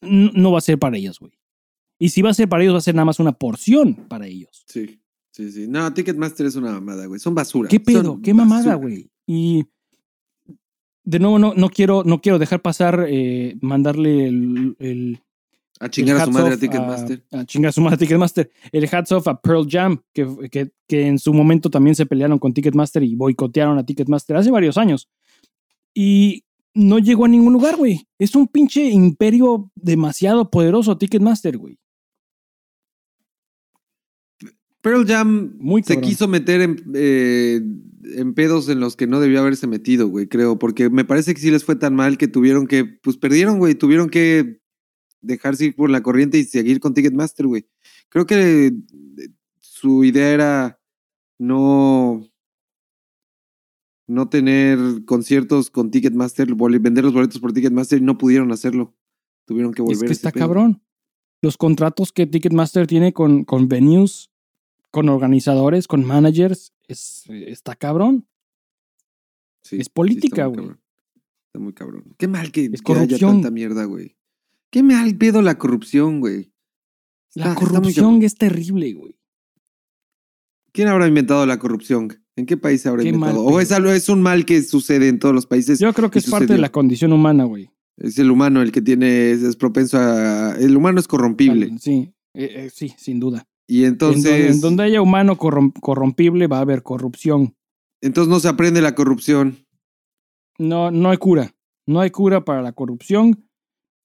no va a ser para ellos, güey. Y si va a ser para ellos, va a ser nada más una porción para ellos. Sí. Sí, sí. No, Ticketmaster es una mamada, güey. Son basura. ¿Qué pedo? Son ¿Qué mamada, güey? Y de nuevo, no, no, quiero, no quiero dejar pasar, eh, mandarle el, el- A chingar a su madre a Ticketmaster. A, chingar a su madre a Ticketmaster. El hats off a Pearl Jam, que, que, que en su momento también se pelearon con Ticketmaster y boicotearon a Ticketmaster hace varios años. Y no llegó a ningún lugar, güey. Es un pinche imperio demasiado poderoso Ticketmaster, güey. Pearl Jam Muy se quiso meter en, eh, en pedos en los que no debió haberse metido, güey, creo. Porque me parece que sí les fue tan mal que tuvieron que, pues perdieron, güey. Tuvieron que dejarse ir por la corriente y seguir con Ticketmaster, güey. Creo que eh, su idea era no no tener conciertos con Ticketmaster, vender los boletos por Ticketmaster y no pudieron hacerlo. Tuvieron que volver Es a que ese está pedo. cabrón. Los contratos que Ticketmaster tiene con, con venues, con organizadores, con managers, es, está cabrón. Sí, Es política, güey. Está muy cabrón. Qué mal que, Es que haya tanta mierda, güey. Qué mal pedo la corrupción, güey. La Está- corrupción es terrible, güey. ¿Quién habrá inventado la corrupción? ¿En qué país se habrá Qué inventado? mal o es, algo, es un mal que sucede en todos los países. Yo creo que es parte de la condición humana, güey. Es el humano el que tiene, es, es propenso a... El humano es corrompible. Sí, eh, eh, sí, sin duda. Y En donde, entonces... en donde haya humano corrom- corrompible va a haber corrupción. Entonces no se aprende la corrupción. No, no hay cura. No hay cura para la corrupción.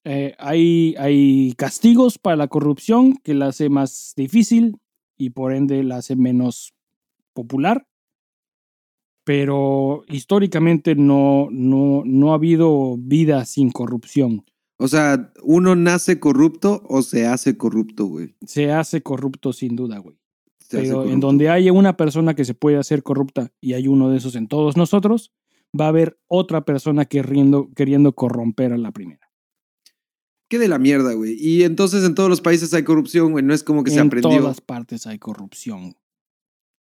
Eh, hay, hay castigos para la corrupción que la hace más difícil y por ende la hace menos popular. Pero históricamente no, no, no ha habido vida sin corrupción. O sea, ¿uno nace corrupto o se hace corrupto, güey? Se hace corrupto sin duda, güey. Se Pero en donde haya una persona que se puede hacer corrupta y hay uno de esos en todos nosotros, va a haber otra persona queriendo, queriendo corromper a la primera. Qué de la mierda, güey. Y entonces en todos los países hay corrupción, güey. No es como que se en aprendió. todas partes hay corrupción.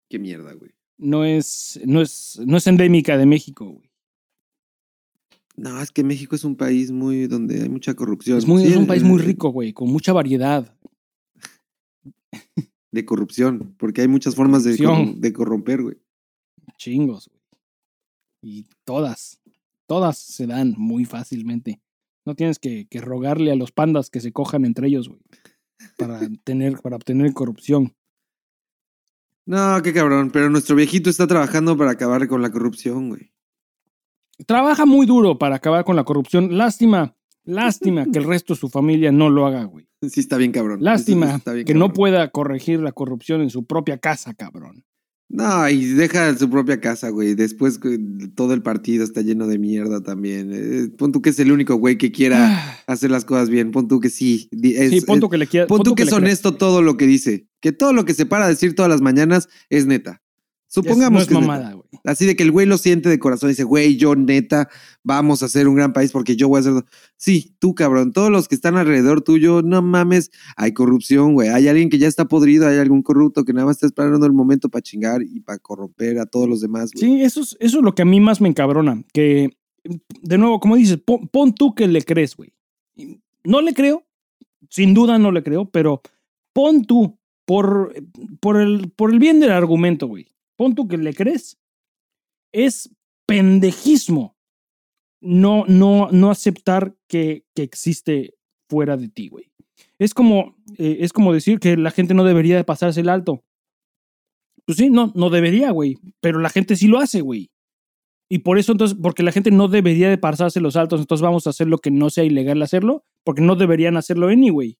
Qué mierda, güey. No es, no es, no es endémica de México, güey. No, es que México es un país muy donde hay mucha corrupción. Es, muy, Sí, es un país muy rico, güey, con mucha variedad. De corrupción, porque hay muchas formas de corromper, güey. Chingos, güey. Y todas, todas se dan muy fácilmente. No tienes que, que rogarle a los pandas que se cojan entre ellos, güey. Para *laughs* tener, para obtener corrupción. No, qué cabrón. Pero nuestro viejito está trabajando para acabar con la corrupción, güey. Trabaja muy duro para acabar con la corrupción. Lástima, lástima que el resto de su familia no lo haga, güey. Sí, está bien cabrón. Lástima Eso está bien que no pueda corregir la corrupción en su propia casa, cabrón. No, y deja su propia casa, güey. Después todo el partido está lleno de mierda también. Eh, pon tú que es el único güey que quiera Ah, hacer las cosas bien. Pon tú que sí. Es- sí, pon tú que le quiera. pon tú que le es honesto todo lo que dice. Que todo lo que se para a decir todas las mañanas es neta. Supongamos no es que mamada, güey. Así de que el güey lo siente de corazón y dice, güey, yo neta, vamos a ser un gran país porque yo voy a hacer... Sí, tú cabrón, todos los que están alrededor tuyo, no mames, hay corrupción, güey. Hay alguien que ya está podrido, hay algún corrupto que nada más está esperando el momento para chingar y para corromper a todos los demás, güey. Sí, eso es, eso es lo que a mí más me encabrona. Que, de nuevo, como dices, pon, pon tú que le crees, güey. No le creo, sin duda no le creo, pero pon tú, por, por, el, por el bien del argumento, güey, pon tú que le crees. Es pendejismo no, no, no aceptar que, que existe fuera de ti, güey. Es como, eh, es como decir que la gente no debería de pasarse el alto. Pues sí, no, no debería, güey. Pero la gente sí lo hace, güey. Y por eso, entonces, porque la gente no debería de pasarse los altos, entonces vamos a hacer lo que no sea ilegal hacerlo, porque no deberían hacerlo anyway.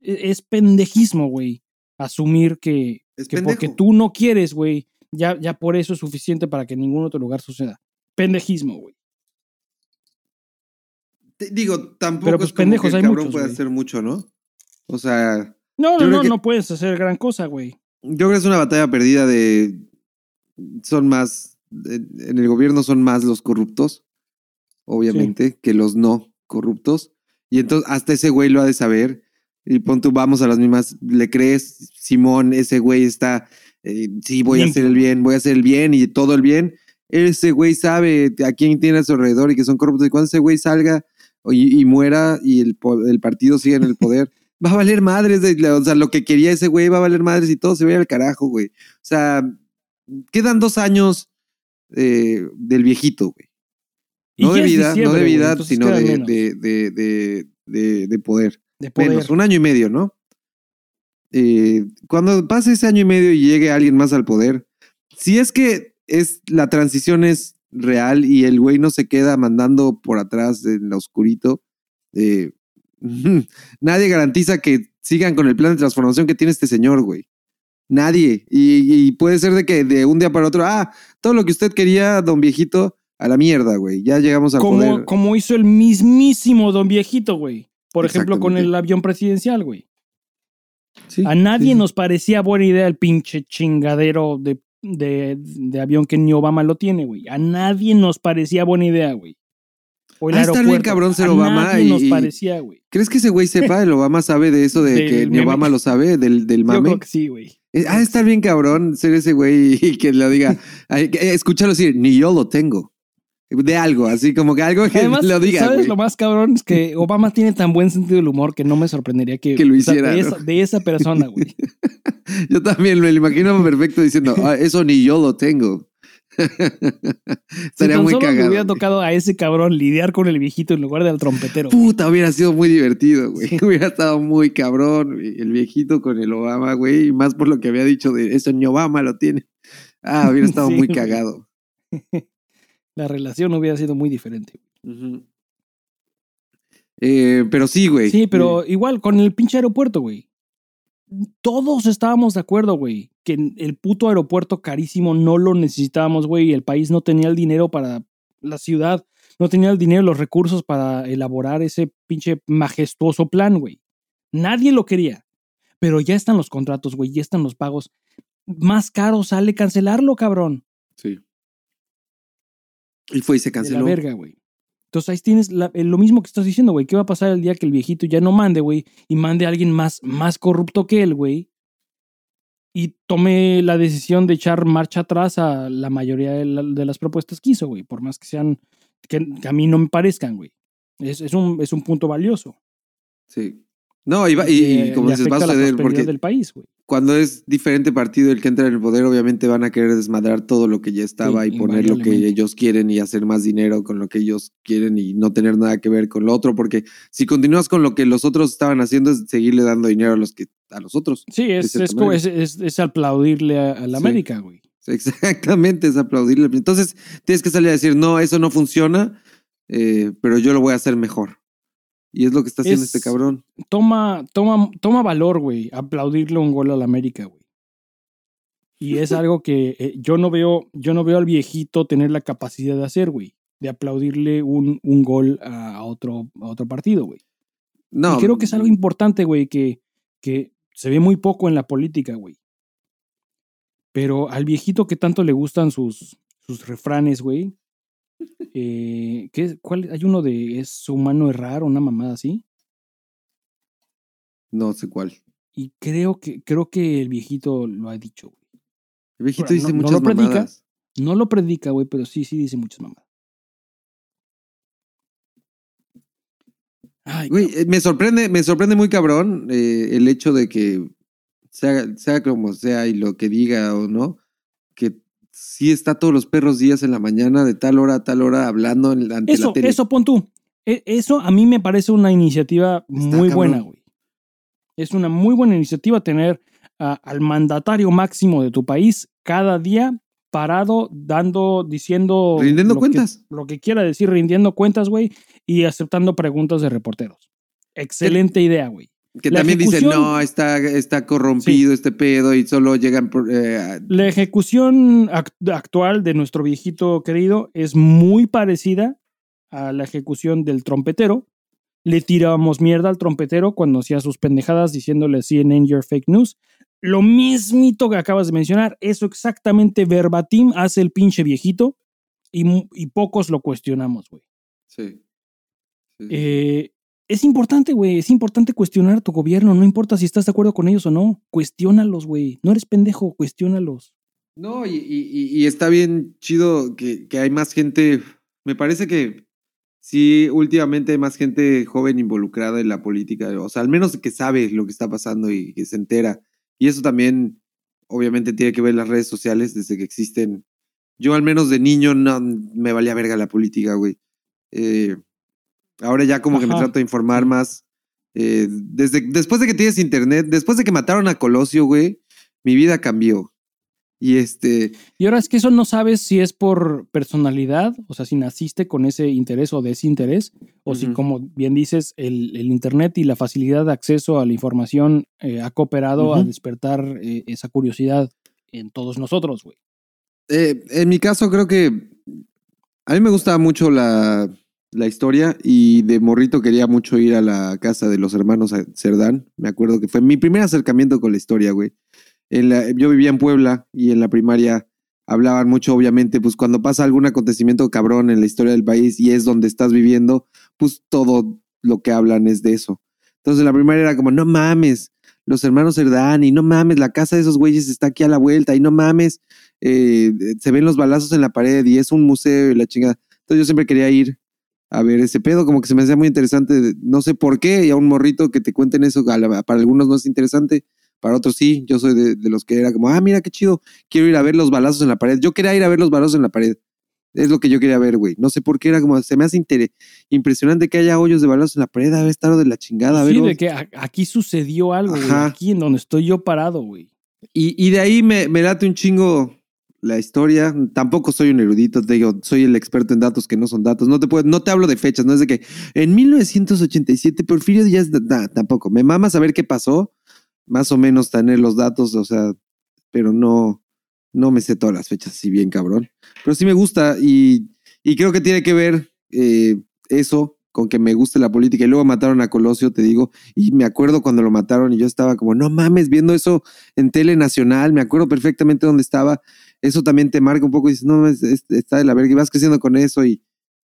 E, es pendejismo, güey. Asumir que, que porque tú no quieres, güey, ya, ya por eso es suficiente para que en ningún otro lugar suceda. Pendejismo, güey. Digo, tampoco Pero pues, es pendejos, que el cabrón puede hacer mucho, ¿no? O sea. No, no, no, no puedes hacer gran cosa, güey. Yo creo que es una batalla perdida de. Son más. En el gobierno son más los corruptos, obviamente, que los no corruptos. Y entonces, hasta ese güey lo ha de saber. Y pon tú, vamos a las mismas. ¿Le crees, Simón? Ese güey está. Eh, sí, voy a hacer el bien, voy a hacer el bien y todo el bien. Ese güey sabe a quién tiene a su alrededor y que son corruptos. Y cuando ese güey salga y, muera y el, el, partido sigue en el poder, *laughs* va a valer madres. De, o sea, lo que quería ese güey va a valer madres y todo se ve al carajo, güey. O sea, quedan dos años eh, del viejito, güey. No de vida, no de vida, sino de, de, de, poder. De poder. Menos, un año y medio, ¿no? Eh, cuando pase ese año y medio y llegue alguien más al poder, si es que es la transición es real y el güey no se queda mandando por atrás en la oscurito. Eh, *laughs* nadie garantiza que sigan con el plan de transformación que tiene este señor, güey. Nadie. Y, puede ser de que de un día para otro, ah, todo lo que usted quería, don viejito, a la mierda, güey. Ya llegamos a como, Como hizo el mismísimo don viejito, güey. Por ejemplo, con el avión presidencial, güey. a nadie nos parecía buena idea el pinche chingadero de de, avión que ni Obama lo tiene, güey. A nadie nos parecía buena idea, güey. O el ah, está bien cabrón ser Obama. Nadie nos parecía, güey. ¿Crees que ese güey sepa? El Obama sabe de eso, de, *laughs* que ni Obama lo sabe, del, del mame. Yo creo que sí, güey. Eh, ah, está bien cabrón ser ese güey y que lo diga. *laughs* Escúchalo decir, ni yo lo tengo de algo, así como que algo que *laughs* lo diga. ¿Sabes lo más cabrón? Es que Obama tiene tan buen sentido del humor que no me sorprendería que, lo hiciera. de, esa, persona, güey. *laughs* yo también me lo imagino perfecto diciendo, ah, eso ni yo lo tengo. *laughs* Estaría muy cagado. Me hubiera tocado a ese cabrón lidiar con el viejito en lugar del trompetero. Puta, hubiera sido muy divertido, güey. Hubiera estado muy cabrón el viejito con el Obama, güey. Y más por lo que había dicho de eso ni Obama lo tiene. Ah, hubiera estado muy cagado la relación hubiera sido muy diferente. Eh, pero sí, güey. Sí, pero igual con el pinche aeropuerto, güey. Todos estábamos de acuerdo, güey, que el puto aeropuerto carísimo no lo necesitábamos, güey, y el país no tenía el dinero para la ciudad, no tenía el dinero, los recursos para elaborar ese pinche majestuoso plan, güey. Nadie lo quería. Pero ya están los contratos, güey, ya están los pagos. Más caro sale cancelarlo, cabrón. Sí. Y fue y se canceló. la verga, güey. Entonces ahí tienes lo mismo que estás diciendo, güey. ¿Qué va a pasar el día que el viejito ya no mande, güey? Y mande a alguien más, más corrupto que él, güey. Y tome la decisión de echar marcha atrás a la mayoría de, las propuestas que hizo, güey. Por más que sean, que, a mí no me parezcan, güey. Es, es, un, es un punto valioso. Sí. No, y, y, como dices, va a suceder porque del país, güey cuando es diferente partido el que entra en el poder, obviamente van a querer desmadrar todo lo que ya estaba y poner lo que ellos quieren y hacer más dinero con lo que ellos quieren y no tener nada que ver con lo otro, porque si continúas con lo que los otros estaban haciendo es seguirle dando dinero a los que a los otros. Sí, es, es, es, aplaudirle a, la América, güey. *laughs* Exactamente, es aplaudirle. Entonces tienes que salir a decir, no, eso no funciona, eh, pero yo lo voy a hacer mejor. Y es lo que está haciendo este cabrón. Toma, toma, toma valor, güey, aplaudirle un gol al América, güey. Y es algo que eh, yo no veo, yo no veo al viejito tener la capacidad de hacer, güey. De aplaudirle un, un gol a otro, a otro partido, güey. No. Y creo que es algo importante, güey, que, que se ve muy poco en la política, güey. Pero al viejito que tanto le gustan sus, sus refranes, güey, eh, ¿qué, cuál, hay uno de es humano errar, una mamada así. No sé cuál. Y creo que, creo que el viejito lo ha dicho, güey. El viejito dice muchas no lo predica, mamadas. No lo predica, güey, pero sí, sí dice muchas mamadas. Ay, Güey, eh, me sorprende, me sorprende muy cabrón eh, el hecho de que sea, sea como sea y lo que diga o no, que sí está todos los perros días en la mañana de tal hora a tal hora hablando en, ante Eso, la tele. eso pon tú. E- Eso a mí me parece una iniciativa muy cabrón. buena, güey. Es una muy buena iniciativa tener a- al mandatario máximo de tu país cada día parado, dando, diciendo. Rindiendo lo que- cuentas. lo que quiera decir, rindiendo cuentas, güey, y aceptando preguntas de reporteros. Excelente idea, güey. Que la también dicen, no, está, está corrompido este pedo y solo llegan por... eh, La ejecución act- actual de nuestro viejito querido es muy parecida a la ejecución del trompetero. Le tirábamos mierda al trompetero cuando hacía sus pendejadas diciéndole CNN your fake news. Lo mismito que acabas de mencionar, eso exactamente verbatim hace el pinche viejito y, y pocos lo cuestionamos, güey. sí. Sí, sí. Eh, es importante, güey, es importante cuestionar tu gobierno, no importa si estás de acuerdo con ellos o no. Cuestiónalos, güey. No eres pendejo, cuestiónalos. No, y está bien chido que, que hay más gente. Me parece que sí, últimamente hay más gente joven involucrada en la política. O sea, al menos que sabe lo que está pasando y que se entera. Y eso también, obviamente, tiene que ver las redes sociales desde que existen. Yo, al menos de niño, no me valía verga la política, güey. Eh, ahora ya como que me trato de informar más. Eh, desde, después de que tienes internet, después de que mataron a Colosio, güey, mi vida cambió. Y este, Y ahora es que eso no sabes si es por personalidad, o sea, si naciste con ese interés o desinterés, o si, como bien dices, el, el Internet y la facilidad de acceso a la información eh, ha cooperado a despertar eh, esa curiosidad en todos nosotros, güey. Eh, en mi caso, creo que a mí me gusta mucho la, la historia y de morrito quería mucho ir a la casa de los hermanos Cerdán. Me acuerdo que fue mi primer acercamiento con la historia, güey. En la- yo vivía en Puebla y en la primaria hablaban mucho, obviamente, pues cuando pasa algún acontecimiento cabrón en la historia del país y es donde estás viviendo, pues todo lo que hablan es de eso. Entonces en la primaria era como, no mames, los hermanos Cerdán y no mames, la casa de esos güeyes está aquí a la vuelta y no mames, eh, se ven los balazos en la pared y es un museo y la chingada. Entonces yo siempre quería ir a ver ese pedo, como que se me hacía muy interesante, no sé por qué, y a un morrito que te cuenten eso, a para algunos no es interesante, para otros sí, yo soy de, de los que era como, ah, mira qué chido, quiero ir a ver los balazos en la pared. Yo quería ir a ver los balazos en la pared. Es lo que yo quería ver, güey. No sé por qué era como, se me hace impresionante que haya hoyos de balazos en la pared, debe estar de la chingada. A ver, sí, de que a- aquí sucedió algo, güey, aquí en donde estoy yo parado, güey. Y, y de ahí me, me late un chingo la historia. Tampoco soy un erudito, te digo, soy el experto en datos que no son datos. No te puedo, no te hablo de fechas, no es de que en 1987 Porfirio Díaz, tampoco. Me mama saber qué pasó, más o menos tener los datos, o sea, pero no, no me sé todas las fechas, si bien cabrón. Pero sí me gusta y, y creo que tiene que ver eh, eso con que me guste la política. Y luego mataron a Colosio, te digo, y me acuerdo cuando lo mataron y yo estaba como, no mames, viendo eso en tele nacional, me acuerdo perfectamente dónde estaba. Eso también te marca un poco y dices, no, es- es- está de la verga y vas creciendo con eso y,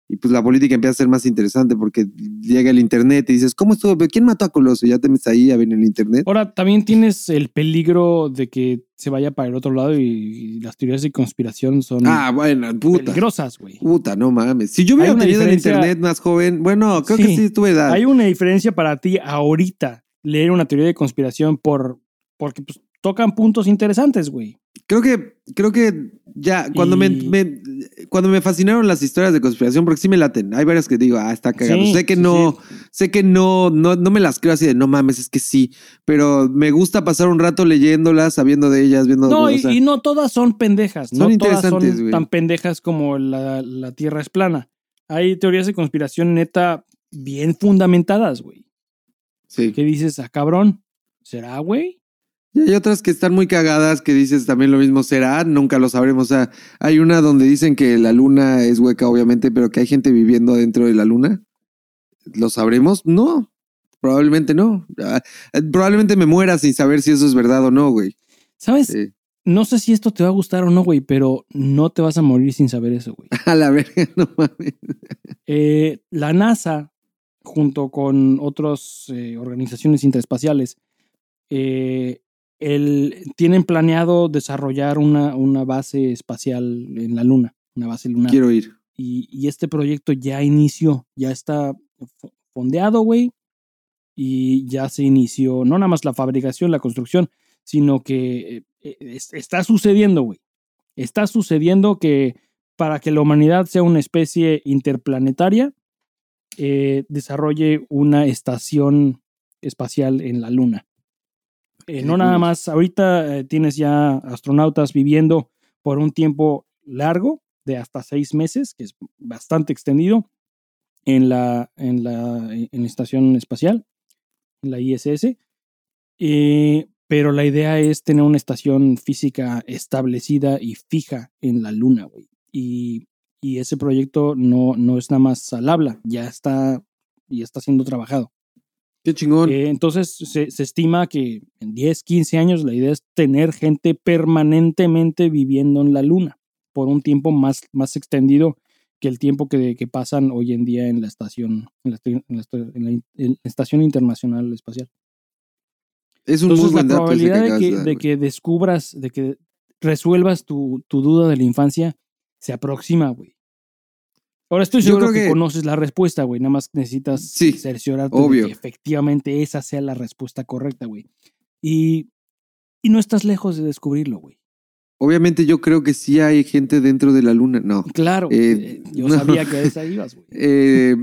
y pues la política empieza a ser más interesante porque llega el internet y dices, ¿cómo estuvo? ¿Quién mató a Colosio? Ya te metes ahí a ver en el internet. Ahora, también tienes el peligro de que se vaya para el otro lado y, y las teorías de conspiración son Ah, bueno, puta. peligrosas, güey. Puta, no mames. Si yo hubiera tenido el internet más joven, bueno, creo que Sí. sí tuve edad. Hay una diferencia para ti ahorita leer una teoría de conspiración por porque pues, tocan puntos interesantes, güey. Creo que, creo que ya, cuando, me, Y- me- cuando me fascinaron las historias de conspiración, porque sí me laten, hay varias que digo, ah, está cagado. Sí, sé que sí, no, sí. sé que no, no, no me las creo así de no mames, es que sí, pero me gusta pasar un rato leyéndolas, sabiendo de ellas, viendo. No, y, sea, y no todas son pendejas. Son no todas son güey. tan pendejas como la, la Tierra es plana. Hay teorías de conspiración neta bien fundamentadas, güey. sí. ¿Qué dices? Ah, cabrón. ¿Será, güey? Y hay otras que están muy cagadas que dices también lo mismo será, nunca lo sabremos. O sea, hay una donde dicen que la luna es hueca, obviamente, pero que hay gente viviendo dentro de la luna. ¿Lo sabremos? No, probablemente no. Ah, eh, Probablemente me muera sin saber si eso es verdad o no, güey. ¿Sabes? No sé si esto te va a gustar o no, güey, pero no te vas a morir sin saber eso, güey. *laughs* A la verga, no mames. Eh, la NASA, junto con otras eh, organizaciones interespaciales, eh, el- tienen planeado desarrollar una, una base espacial en la Luna, una base lunar. Quiero ir. Y, y este proyecto ya inició, ya está fondeado, güey. Y ya se inició no nada más la fabricación, la construcción, sino que eh, está sucediendo, güey. Está sucediendo que para que la humanidad sea una especie interplanetaria, eh, desarrolle una estación espacial en la Luna. Eh, no nada más, ahorita tienes ya astronautas viviendo por un tiempo largo, de hasta seis meses, que es bastante extendido, en la, en la, en la estación espacial, en la ISS. Eh, pero la idea es tener una estación física establecida y fija en la Luna, güey. Y, y, ese proyecto no, no es nada más al habla, ya está, ya está siendo trabajado. Qué chingón. Eh, entonces se, se, estima que en 10, 15 años la idea es tener gente permanentemente viviendo en la Luna por un tiempo más, más extendido que el tiempo que, que pasan hoy en día en la estación, en la, en la, en la estación internacional espacial. Es un Entonces, muy la probabilidad de acabas que, dar, de güey. que descubras, de que resuelvas tu, tu duda de la infancia, se aproxima, güey. Ahora estoy seguro que, que- conoces la respuesta, güey. Nada más necesitas Sí, cerciorarte obvio. de que efectivamente esa sea la respuesta correcta, güey. Y, y no estás lejos de descubrirlo, güey. Obviamente yo creo que sí hay gente dentro de la luna. No. Claro, Eh, eh, yo *laughs* no. sabía que a esa ibas, güey. *laughs* Eh,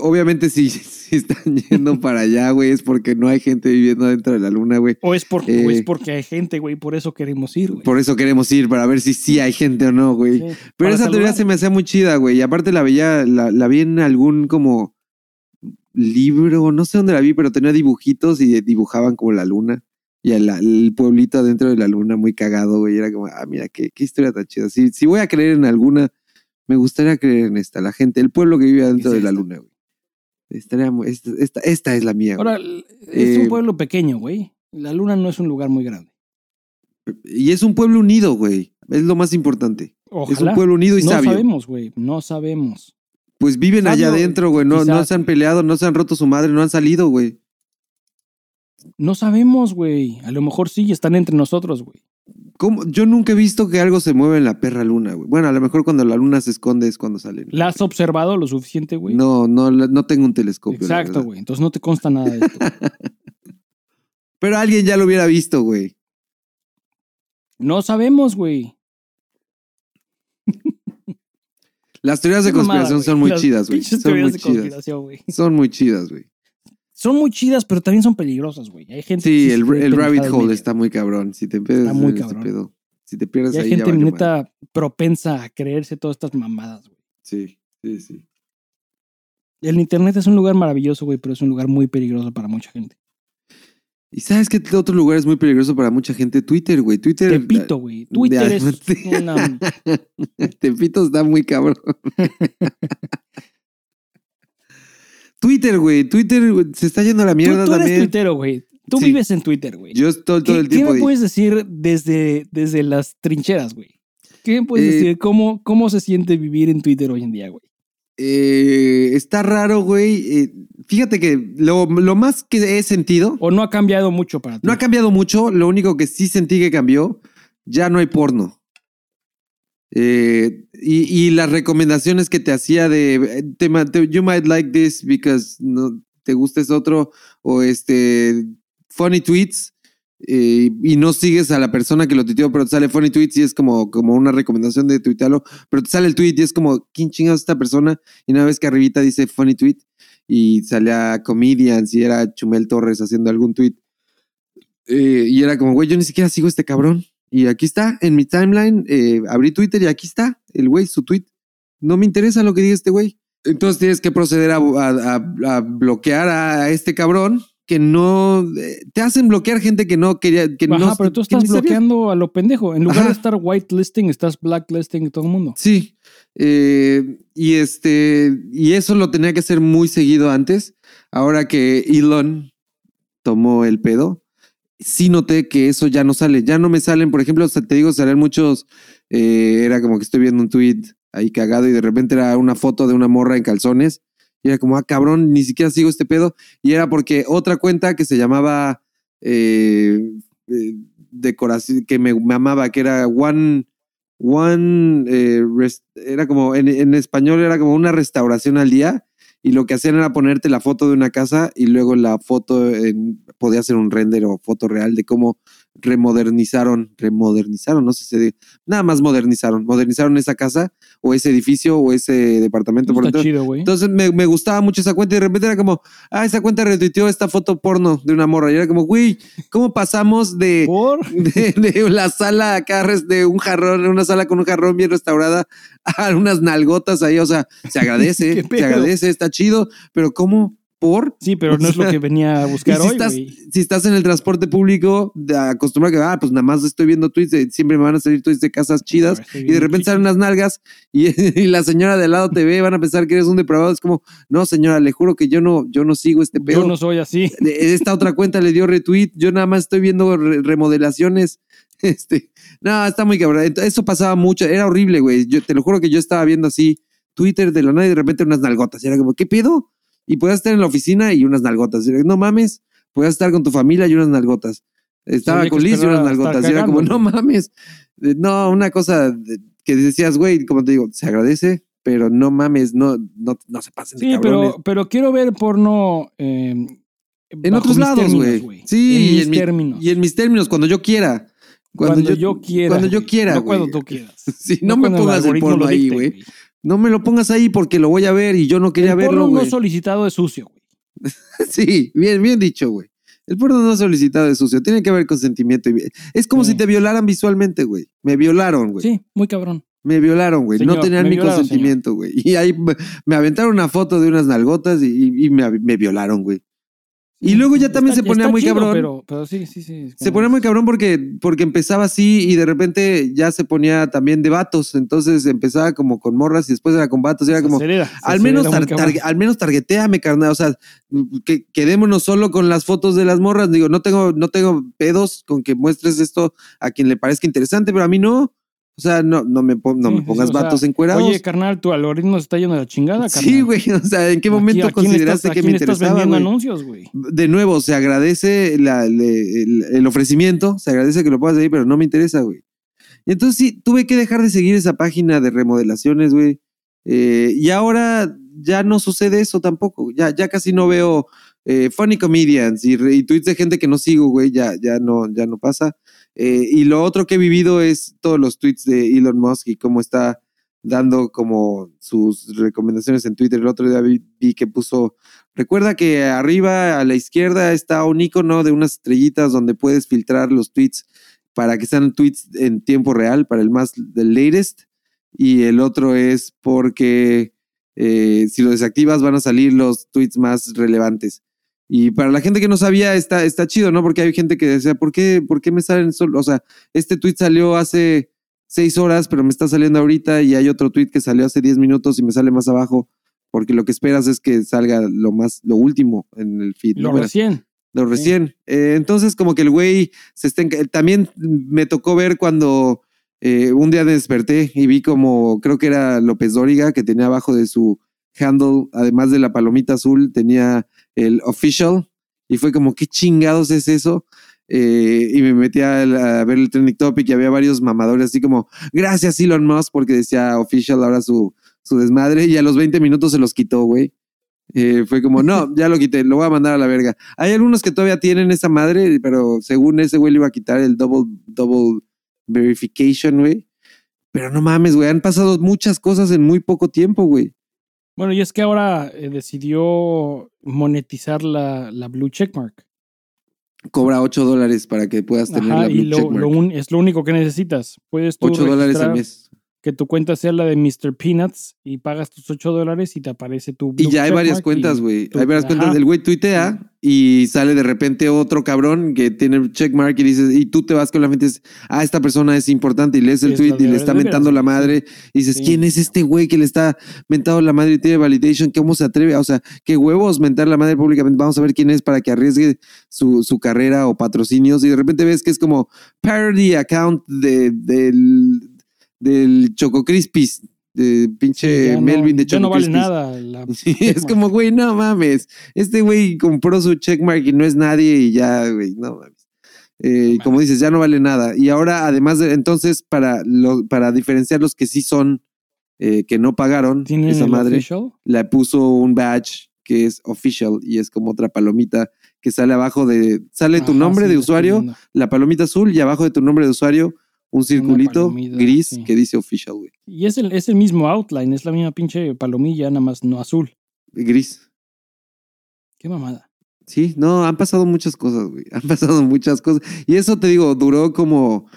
obviamente si, *laughs* si están yendo para allá, güey, es porque no hay gente viviendo dentro de la luna, güey. O es, por, o es Eh, porque hay gente, güey, por eso queremos ir, güey. Por eso queremos ir, para ver si sí hay gente o no, güey. Sí, Pero esa teoría se me hacía muy chida, güey. Y aparte la veía, la, la vi en algún como libro, no sé dónde la vi, pero tenía dibujitos y dibujaban como la luna. Y el, el pueblito adentro de la luna, muy cagado, güey. Era como, ah, mira, qué, qué historia tan chida. Si, si voy a creer en alguna, me gustaría creer en esta. La gente, el pueblo que vive adentro Es de la luna, güey. Estaría muy- esta, esta, esta es la mía, güey. Ahora, es Eh, un pueblo pequeño, güey. La luna no es un lugar muy grande. Y es un pueblo unido, güey. Es lo más importante. Ojalá. Es un pueblo unido y no sabio. sabemos, güey. No sabemos. Pues viven allá adentro, güey. No, no se han peleado, no se han roto su madre, no han salido, güey. No sabemos, güey. A lo mejor sí están entre nosotros, güey. ¿Cómo? Yo nunca he visto que algo se mueva en la perra luna, güey. Bueno, a lo mejor cuando la luna se esconde es cuando salen. ¿La has observado lo suficiente, güey? No, no, no tengo un telescopio. Exacto, güey. Entonces no te consta nada de esto. *laughs* Pero alguien ya lo hubiera visto, güey. no sabemos, güey. Las teorías de mamada, conspiración son muy Las chidas, güey. Son teorías muy chidas. güey. Son muy chidas, güey. Son muy chidas, pero también son peligrosas, güey. Hay gente Sí, el, rabbit hole está muy cabrón. Si te pierdes Está muy este cabrón. pedo. Si te pierdes Y hay ahí ya gente valió neta propensa a creerse todas estas mamadas, güey. Sí, sí, sí. El internet es un lugar maravilloso, güey, pero es un lugar muy peligroso para mucha gente. ¿Y sabes qué otro lugar es muy peligroso para mucha gente? Twitter, güey. Twitter. Tepito, güey. Twitter es una... *laughs* Tepito está muy cabrón. *laughs* Twitter, güey. Twitter se está yendo a la Tú, mierda tú eres también. tuitero, güey. Tú Sí. vives en Twitter, güey. Yo estoy todo ¿Qué, el qué tiempo me ahí. puedes decir desde, desde las trincheras, güey? ¿Qué me puedes Eh, decir? ¿Cómo, ¿Cómo se siente vivir en Twitter hoy en día, güey? Eh, está raro, güey. Eh, fíjate que lo, lo más que he sentido ¿O no ha cambiado mucho para ti? no ha cambiado mucho. Lo único que sí sentí que cambió, ya no hay porno. Eh, y, las recomendaciones que te hacía de eh, te ma- te- you might like this because no te gusta es otro o este funny tweets eh, y no sigues a la persona que lo tuiteó pero te sale funny tweets y es como, como una recomendación de tuitearlo pero te sale el tweet y es como ¿quién chingados es esta persona? y una vez que arribita dice funny tweet y salía comedians y era Chumel Torres haciendo algún tweet y era como, güey, yo ni siquiera sigo este cabrón. Y aquí está, en mi timeline, eh, abrí Twitter y aquí está, el güey, su tweet. No me interesa lo que diga este güey. Entonces tienes que proceder a, a- a- a bloquear a este cabrón que no... eh, te hacen bloquear gente que no quería... Que Ajá, no, pero tú estás bloqueando a lo pendejo. En lugar Ajá. de estar whitelisting, estás blacklisting todo el mundo. Sí. eh, y este... Y eso lo tenía que hacer muy seguido antes. Ahora que Elon tomó el pedo, sí noté que eso ya no sale. Ya no me salen, por ejemplo, te digo, salen muchos. eh, era como que estoy viendo un tweet ahí cagado y de repente era una foto de una morra en calzones. Y era como, ah, cabrón, ni siquiera sigo este pedo. Y era porque otra cuenta que se llamaba eh, eh, decoración, que me, amaba, que era One. One. eh, era como, en, en español era como una restauración al día. Y lo que hacían era ponerte la foto de una casa y luego la foto en, podía ser un render o foto real de cómo remodernizaron, remodernizaron, no sé si se nada más modernizaron, modernizaron esa casa o ese edificio o ese departamento. por Está dentro. chido. Entonces me, me gustaba mucho esa cuenta y de repente era como, ah, esa cuenta retuiteó esta foto porno de una morra. Y era como, güey, ¿cómo pasamos de, Por. *laughs* de, de la sala acá, de un jarrón, una sala con un jarrón bien restaurada, a unas nalgotas ahí? O sea, se *laughs* agradece, ¿Qué se agradece, está chido, pero ¿cómo? ¿Por? Sí, pero no es lo que venía a buscar si, hoy, estás, si estás en el transporte público, acostumbra que, ah, pues nada más estoy viendo tweets, de- siempre me van a salir tweets de casas chidas, y de repente salen unas nalgas y, *laughs* y la señora de al lado te ve, van a pensar que eres un depravado. Es como, no, señora, le juro que yo no, yo no sigo este pedo. Yo no soy así. De- *laughs* Esta otra cuenta le dio retweet, yo nada más estoy viendo re- remodelaciones. *laughs* Este, no, está muy cabrón. Eso pasaba mucho, era horrible, güey. Yo te lo juro que yo estaba viendo así Twitter de la nada y de repente unas nalgotas. Y era como, ¿qué pedo? Y podías estar en la oficina y unas nalgotas. Y no mames, podías estar con tu familia y unas nalgotas. Estaba con Liz y unas nalgotas. Y era como, no mames. No, una cosa de- que decías, güey, como te digo, se agradece, pero no mames, no, no, no se pasen de Sí, cabrones. pero, pero quiero ver porno eh, En otros lados, güey. Sí, en y mis mi- términos. Y en mis términos, cuando yo quiera. cuando, yo, quiera. Cuando yo quiera, No cuando tú quieras. *laughs* Sí, no, me cuando el pongas el porno ahí, güey. No me lo pongas ahí porque lo voy a ver y yo no quería El verlo, porno güey. no solicitado es sucio, güey. *laughs* Sí, bien, bien dicho, güey. El porno no solicitado es sucio. Tiene que haber consentimiento. y- Es como Sí. si te violaran visualmente, güey. Me violaron, güey. Sí, muy cabrón. Me violaron, güey. No tenían mi consentimiento, güey. *laughs* Y ahí me- me aventaron una foto de unas nalgotas y, y me, me violaron, güey. Y luego ya también Está- se ponía muy chido, cabrón. Pero, pero sí, sí, sí. Se ponía muy cabrón porque, porque empezaba así y de repente ya se ponía también de vatos. Entonces empezaba como con morras y después era con vatos. Y era se como, acelera, al menos, al menos targeteame, carnal. O sea, que quedémonos solo con las fotos de las morras. Digo, no tengo, no tengo pedos con que muestres esto a quien le parezca interesante, pero a mí no. O sea, no, no me, pon- no me pongas sí, o sea, vatos encuerados. Oye, carnal, tu algoritmo se está yendo a la chingada, carnal. sí, güey. O sea, ¿en qué momento ¿a quién le consideraste estás- que me estás interesaba, vendiendo güey? anuncios, güey? de nuevo, se agradece la- le- el, el ofrecimiento, se agradece que lo puedas ahí, pero no me interesa, güey. Entonces sí, tuve que dejar de seguir esa página de remodelaciones, güey. Eh, y ahora ya no sucede eso tampoco. Ya, ya casi no veo eh, funny comedians y, y tweets de gente que no sigo, güey. Ya, ya, no, ya no pasa. Eh, y lo otro que he vivido es todos los tweets de Elon Musk y cómo está dando como sus recomendaciones en Twitter. El otro día vi, que puso Recuerda que arriba a la izquierda está un icono de unas estrellitas donde puedes filtrar los tweets para que sean tweets en tiempo real, para el más latest. Y el otro es porque eh, si lo desactivas van a salir los tweets más relevantes. Y para la gente que no sabía, está, está chido, ¿no? Porque hay gente que decía, ¿por qué, ¿por qué me salen solo? O sea, este tweet salió hace seis horas, pero me está saliendo ahorita y hay otro tweet que salió hace 10 minutos y me sale más abajo porque lo que esperas es que salga lo más, lo último en el feed. Lo recién. lo recién. Eh, entonces, como que el güey se está. enca- También me tocó ver cuando eh, un día desperté y vi como, creo que era López Dóriga, que tenía abajo de su handle, además de la palomita azul, tenía el official. Y fue como, ¿qué chingados es eso? Eh, y me metí a, a ver el trending topic y había varios mamadores así como, gracias Elon Musk, porque decía official ahora su, su desmadre. Y a los 20 minutos se los quitó, güey. Eh, fue como, no, *laughs* ya lo quité, lo voy a mandar a la verga. Hay algunos que todavía tienen esa madre, pero según ese güey le iba a quitar el double, double verification, güey. Pero no mames, güey, han pasado muchas cosas en muy poco tiempo, güey. Bueno, y es que ahora eh, decidió monetizar la, la Blue Checkmark. Cobra 8 dólares para que puedas tener Ajá, la y blue lo, checkmark. lo un- es lo único que necesitas. Puedes tú 8 dólares al mes. Que tu cuenta sea la de Mr. Peanuts y pagas tus 8 dólares y te aparece tu Y ya hay varias cuentas, güey. Hay varias ajá. cuentas. El güey tuitea y sale de repente otro cabrón que tiene checkmark y dices, y tú te vas con la mente, dices, ah, esta persona es importante y lees el tweet y le está mentando la madre y dices, Sí. ¿quién es este güey que le está mentando la madre y tiene validation? ¿Cómo se atreve? O sea, qué huevos mentar la madre públicamente. Vamos a ver quién es para que arriesgue su, su carrera o patrocinios y de repente ves que es como parody account de, del, del Choco Crispis, de pinche no- Melvin de ya Choco no vale nada. la *laughs* Sí, es como, güey, no mames. Este güey compró su checkmark y no es nadie y ya, güey, no mames. Eh, No como mames. dices, ya no vale nada. Y ahora, además de, entonces, para, lo, para diferenciar los que sí son eh, que no pagaron, ¿Tienen esa madre, official? le puso un badge que es official y es como otra palomita que sale abajo de, sale tu nombre sí, de usuario, la palomita azul y abajo de tu nombre de usuario un circulito palomita, gris sí. que dice official, güey. Y es el, es el mismo outline, es la misma pinche palomilla, nada más no azul. Gris. Qué mamada. Sí, no, han pasado muchas cosas, güey. *laughs* Han pasado muchas cosas. Y eso te digo, duró como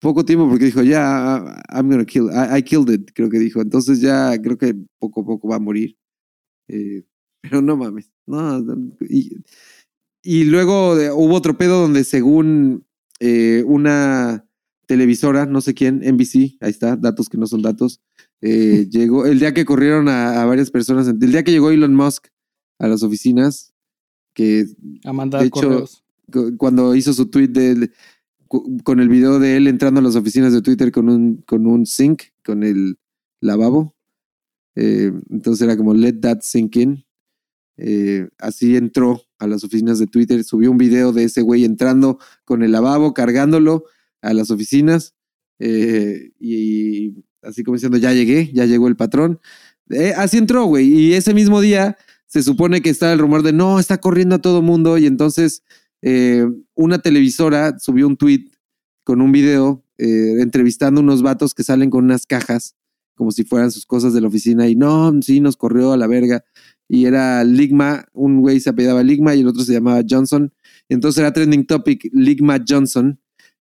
poco tiempo porque dijo, ya, I'm gonna kill, I, I killed it, creo que dijo. Entonces ya creo que poco a poco va a morir. Eh, *laughs* pero no mames. No, y, y luego hubo otro pedo donde según eh, una televisora, no sé quién, NBC, ahí está, datos que no son datos, eh, *laughs* llegó, el día que corrieron a, a varias personas, el día que llegó Elon Musk a las oficinas, que A mandar De hecho, correos. cu- cuando hizo su tweet de con el video de él entrando a las oficinas de Twitter con un, con un sink, con el lavabo. Eh, entonces era como let that sink in. Eh, así entró a las oficinas de Twitter, subió un video de ese güey entrando con el lavabo, cargándolo a las oficinas. eh, y así como diciendo, ya llegué, ya llegó el patrón. Eh, así entró, güey. Y ese mismo día se supone que está el rumor de no, está corriendo a todo mundo. Y entonces eh, una televisora subió un tweet con un video entrevistando unos vatos que salen con unas cajas, como si fueran sus cosas de la oficina. Y no, sí, nos corrió a la verga. Y era Ligma, un güey se apellidaba Ligma y el otro se llamaba Johnson. Entonces era trending topic Ligma Johnson.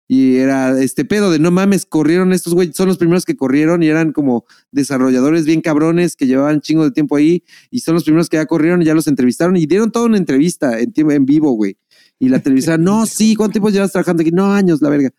Y era este pedo de no mames, corrieron estos güeyes, son los primeros que corrieron y eran como desarrolladores bien cabrones que llevaban chingo de tiempo ahí y son los primeros que ya corrieron y ya los entrevistaron y dieron toda una entrevista en, vivo, güey. Y la televisora, no, *laughs* sí, ¿cuánto tiempo llevas trabajando aquí? No, años, la verga.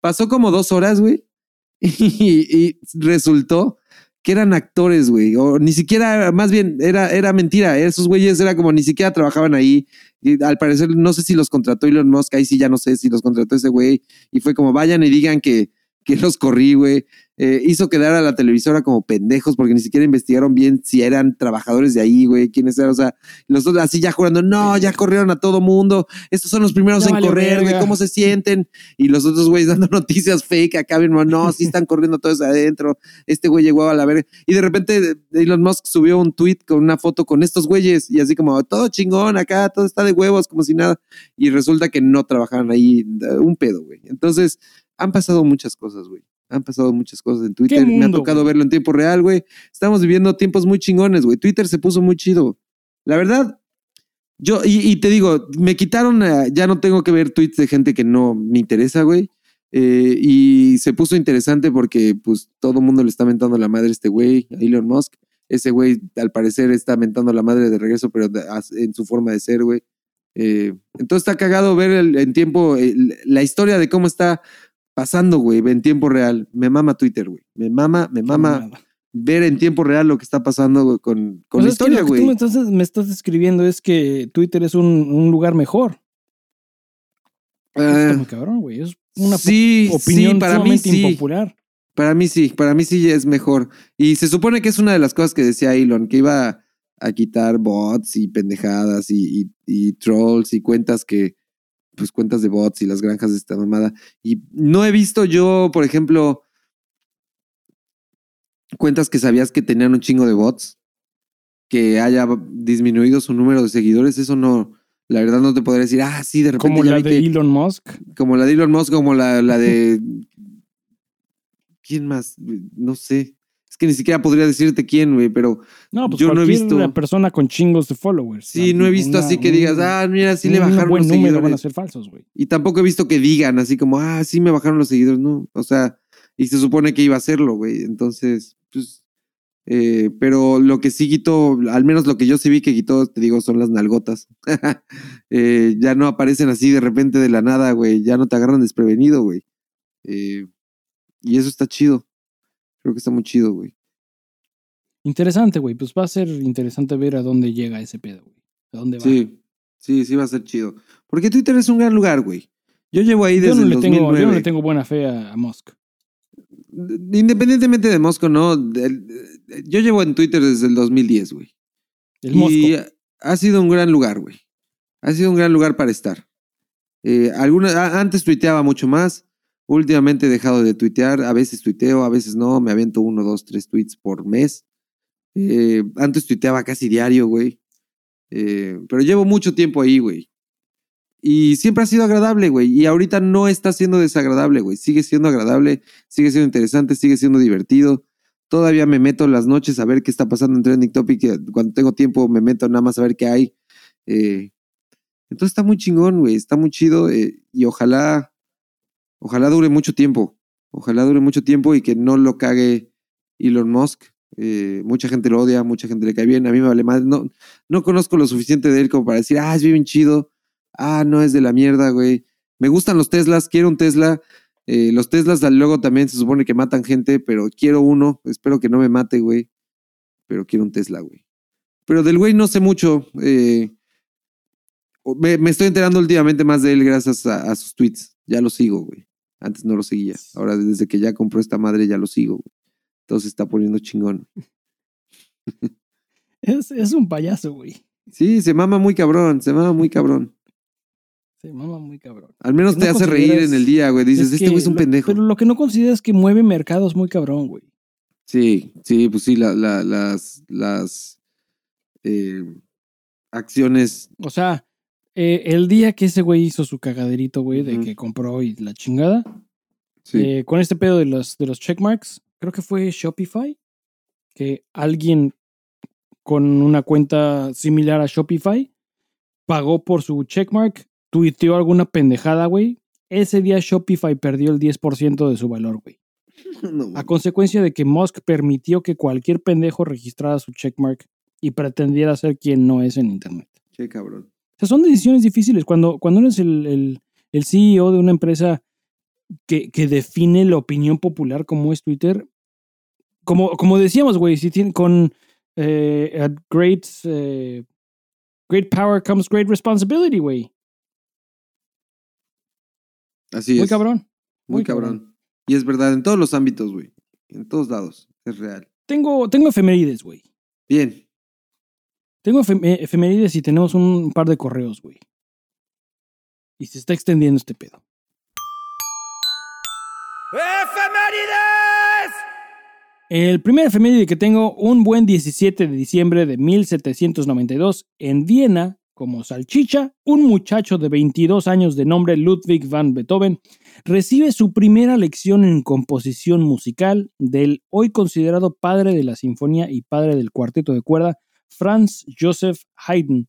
Pasó como dos horas, güey, *laughs* y, y resultó que eran actores, güey, o ni siquiera, más bien, era, era mentira, esos güeyes era como ni siquiera trabajaban ahí. Y al parecer, no sé si los contrató Elon Musk, ahí sí ya no sé si los contrató ese güey. Y fue como, vayan y digan que, que los corrí, güey. Eh, hizo quedar a la televisora como pendejos porque ni siquiera investigaron bien si eran trabajadores de ahí, güey, quiénes eran. O sea, los dos así ya jurando, no, ya corrieron a todo mundo. Estos son los primeros en correr, güey. ¿cómo se sienten? Y los otros güeyes dando *laughs* noticias fake acá, bien, no, sí están corriendo todos adentro. Este güey llegó a la verga. Y de repente Elon Musk subió un tweet con una foto con estos güeyes y así como, todo chingón acá, todo está de huevos, como si nada. Y resulta que no trabajaban ahí, un pedo, güey. Entonces, han pasado muchas cosas, güey. Han pasado muchas cosas en Twitter. Me ha tocado güey? verlo en tiempo real, güey. Estamos viviendo tiempos muy chingones, güey. Twitter se puso muy chido. La verdad, yo, y, y te digo, me quitaron, eh, ya no tengo que ver tweets de gente que no me interesa, güey. Eh, y se puso interesante porque, pues, todo el mundo le está mentando la madre a este güey, a Elon Musk. Ese güey, al parecer, está mentando la madre de regreso, pero en su forma de ser, güey. Eh, entonces está cagado ver el- en tiempo el- la historia de cómo está pasando, güey, en tiempo real. Me mama Twitter, güey. Me mama, me mama ver en tiempo real lo que está pasando güey, con, con sea, la es historia, lo que güey. tú me estás, me estás describiendo es que Twitter es un, un lugar mejor. Ah, muy cabrón, güey. Es una sí, opinión sí, para mí sí. impopular. Para mí sí, para mí sí es mejor. Y se supone que es una de las cosas que decía Elon, que iba a quitar bots y pendejadas y, y- y trolls y cuentas que, pues cuentas de bots y las granjas de esta mamada. Y no he visto yo, por ejemplo, cuentas que sabías que tenían un chingo de bots, que haya disminuido su número de seguidores. Eso no, la verdad no te podría decir, ah, sí, de repente Como ya la vi de que- Elon Musk. como la de Elon Musk, como la, la de. *laughs* ¿Quién más? No sé. Que ni siquiera podría decirte quién, güey, pero No, pues Yo no he visto- persona con chingos de followers. sí, no he visto Una- así que digas, ah, mira, sí le bajaron buen los número seguidores. van a ser falsos, güey. Y tampoco he visto que digan así como, ah, sí me bajaron los seguidores, no. O sea, y se supone que iba a hacerlo, güey. Entonces, pues. eh, pero lo que sí quitó, al menos lo que yo sí vi que quitó, te digo, son las nalgotas. *laughs* Eh, ya no aparecen así de repente de la nada, güey. Ya no te agarran desprevenido, güey. Eh, y eso está chido. Creo que está muy chido, güey. Interesante, güey. Pues va a ser interesante ver a dónde llega ese pedo, güey. A dónde va. Sí, sí, sí va a ser chido. Porque Twitter es un gran lugar, güey. Yo llevo ahí yo, desde no el le tengo, 2009. yo no le tengo buena fe a, a Musk. Independientemente de Mosco, ¿no? Yo llevo en Twitter desde el 2010, güey. El y Mosco. ha sido un gran lugar, güey. Ha sido un gran lugar para estar. Eh, alguna, antes tuiteaba mucho más. Últimamente he dejado de tuitear, a veces tuiteo, a veces no, me aviento uno, dos, tres tweets por mes. Eh, antes tuiteaba casi diario, güey. Eh, pero llevo mucho tiempo ahí, güey. Y siempre ha sido agradable, güey. Y ahorita no está siendo desagradable, güey. Sigue siendo agradable, sigue siendo interesante, sigue siendo divertido. Todavía me meto las noches a ver qué está pasando en Trending Topic. Cuando tengo tiempo me meto nada más a ver qué hay. Eh, entonces está muy chingón, güey. Está muy chido. y ojalá Ojalá dure mucho tiempo. Ojalá dure mucho tiempo y que no lo cague Elon Musk. Eh, mucha gente lo odia, mucha gente le cae bien. A mí me vale más. No, no conozco lo suficiente de él como para decir, ah, es bien chido. Ah, no es de la mierda, güey. Me gustan los Teslas, quiero un Tesla. Eh, los Teslas luego también se supone que matan gente, pero quiero uno. Espero que no me mate, güey. Pero quiero un Tesla, güey. Pero del güey no sé mucho. Eh, me, estoy enterando últimamente más de él gracias a sus tweets. Ya lo sigo, güey. Antes no lo seguía. Ahora desde que ya compró esta madre ya lo sigo. Entonces está poniendo chingón. *laughs* Es, es un payaso, güey. Sí, se mama muy cabrón, se mama muy cabrón. Se mama muy cabrón. Al menos te hace reír en el día, güey. Dices, este güey es un pendejo. Pero lo que no consideras es que mueve mercados muy cabrón, güey. Sí, sí, pues sí, la, las, las eh, acciones. O sea, eh, el día que ese güey hizo su cagaderito, güey, de que compró y la chingada, eh, con este pedo de los, de los checkmarks, creo que fue Shopify, que alguien con una cuenta similar a Shopify pagó por su checkmark, tuiteó alguna pendejada, güey. Ese día Shopify perdió el 10% de su valor, güey. *laughs* a consecuencia de que Musk permitió que cualquier pendejo registrara su checkmark y pretendiera ser quien no es en Internet. Qué cabrón sea, son decisiones difíciles. Cuando, cuando eres el, CEO de una empresa que, define la opinión popular como es Twitter, como, como decíamos, güey, si tiene, con eh, great, eh, great power comes great responsibility, güey. Así es. Muy cabrón. Muy, cabrón. Y es verdad, en todos los ámbitos, güey. En todos lados. Es real. Tengo, tengo efemérides, güey. Bien. Tengo eh, efemérides y tenemos un par de correos, güey. Y se está extendiendo este pedo. ¡Efemérides! El primer efeméride que tengo, un buen 17 de diciembre de 1792, en Viena, como salchicha, un muchacho de 22 años de nombre Ludwig van Beethoven recibe su primera lección en composición musical del hoy considerado padre de la sinfonía y padre del cuarteto de cuerda Franz Joseph Haydn.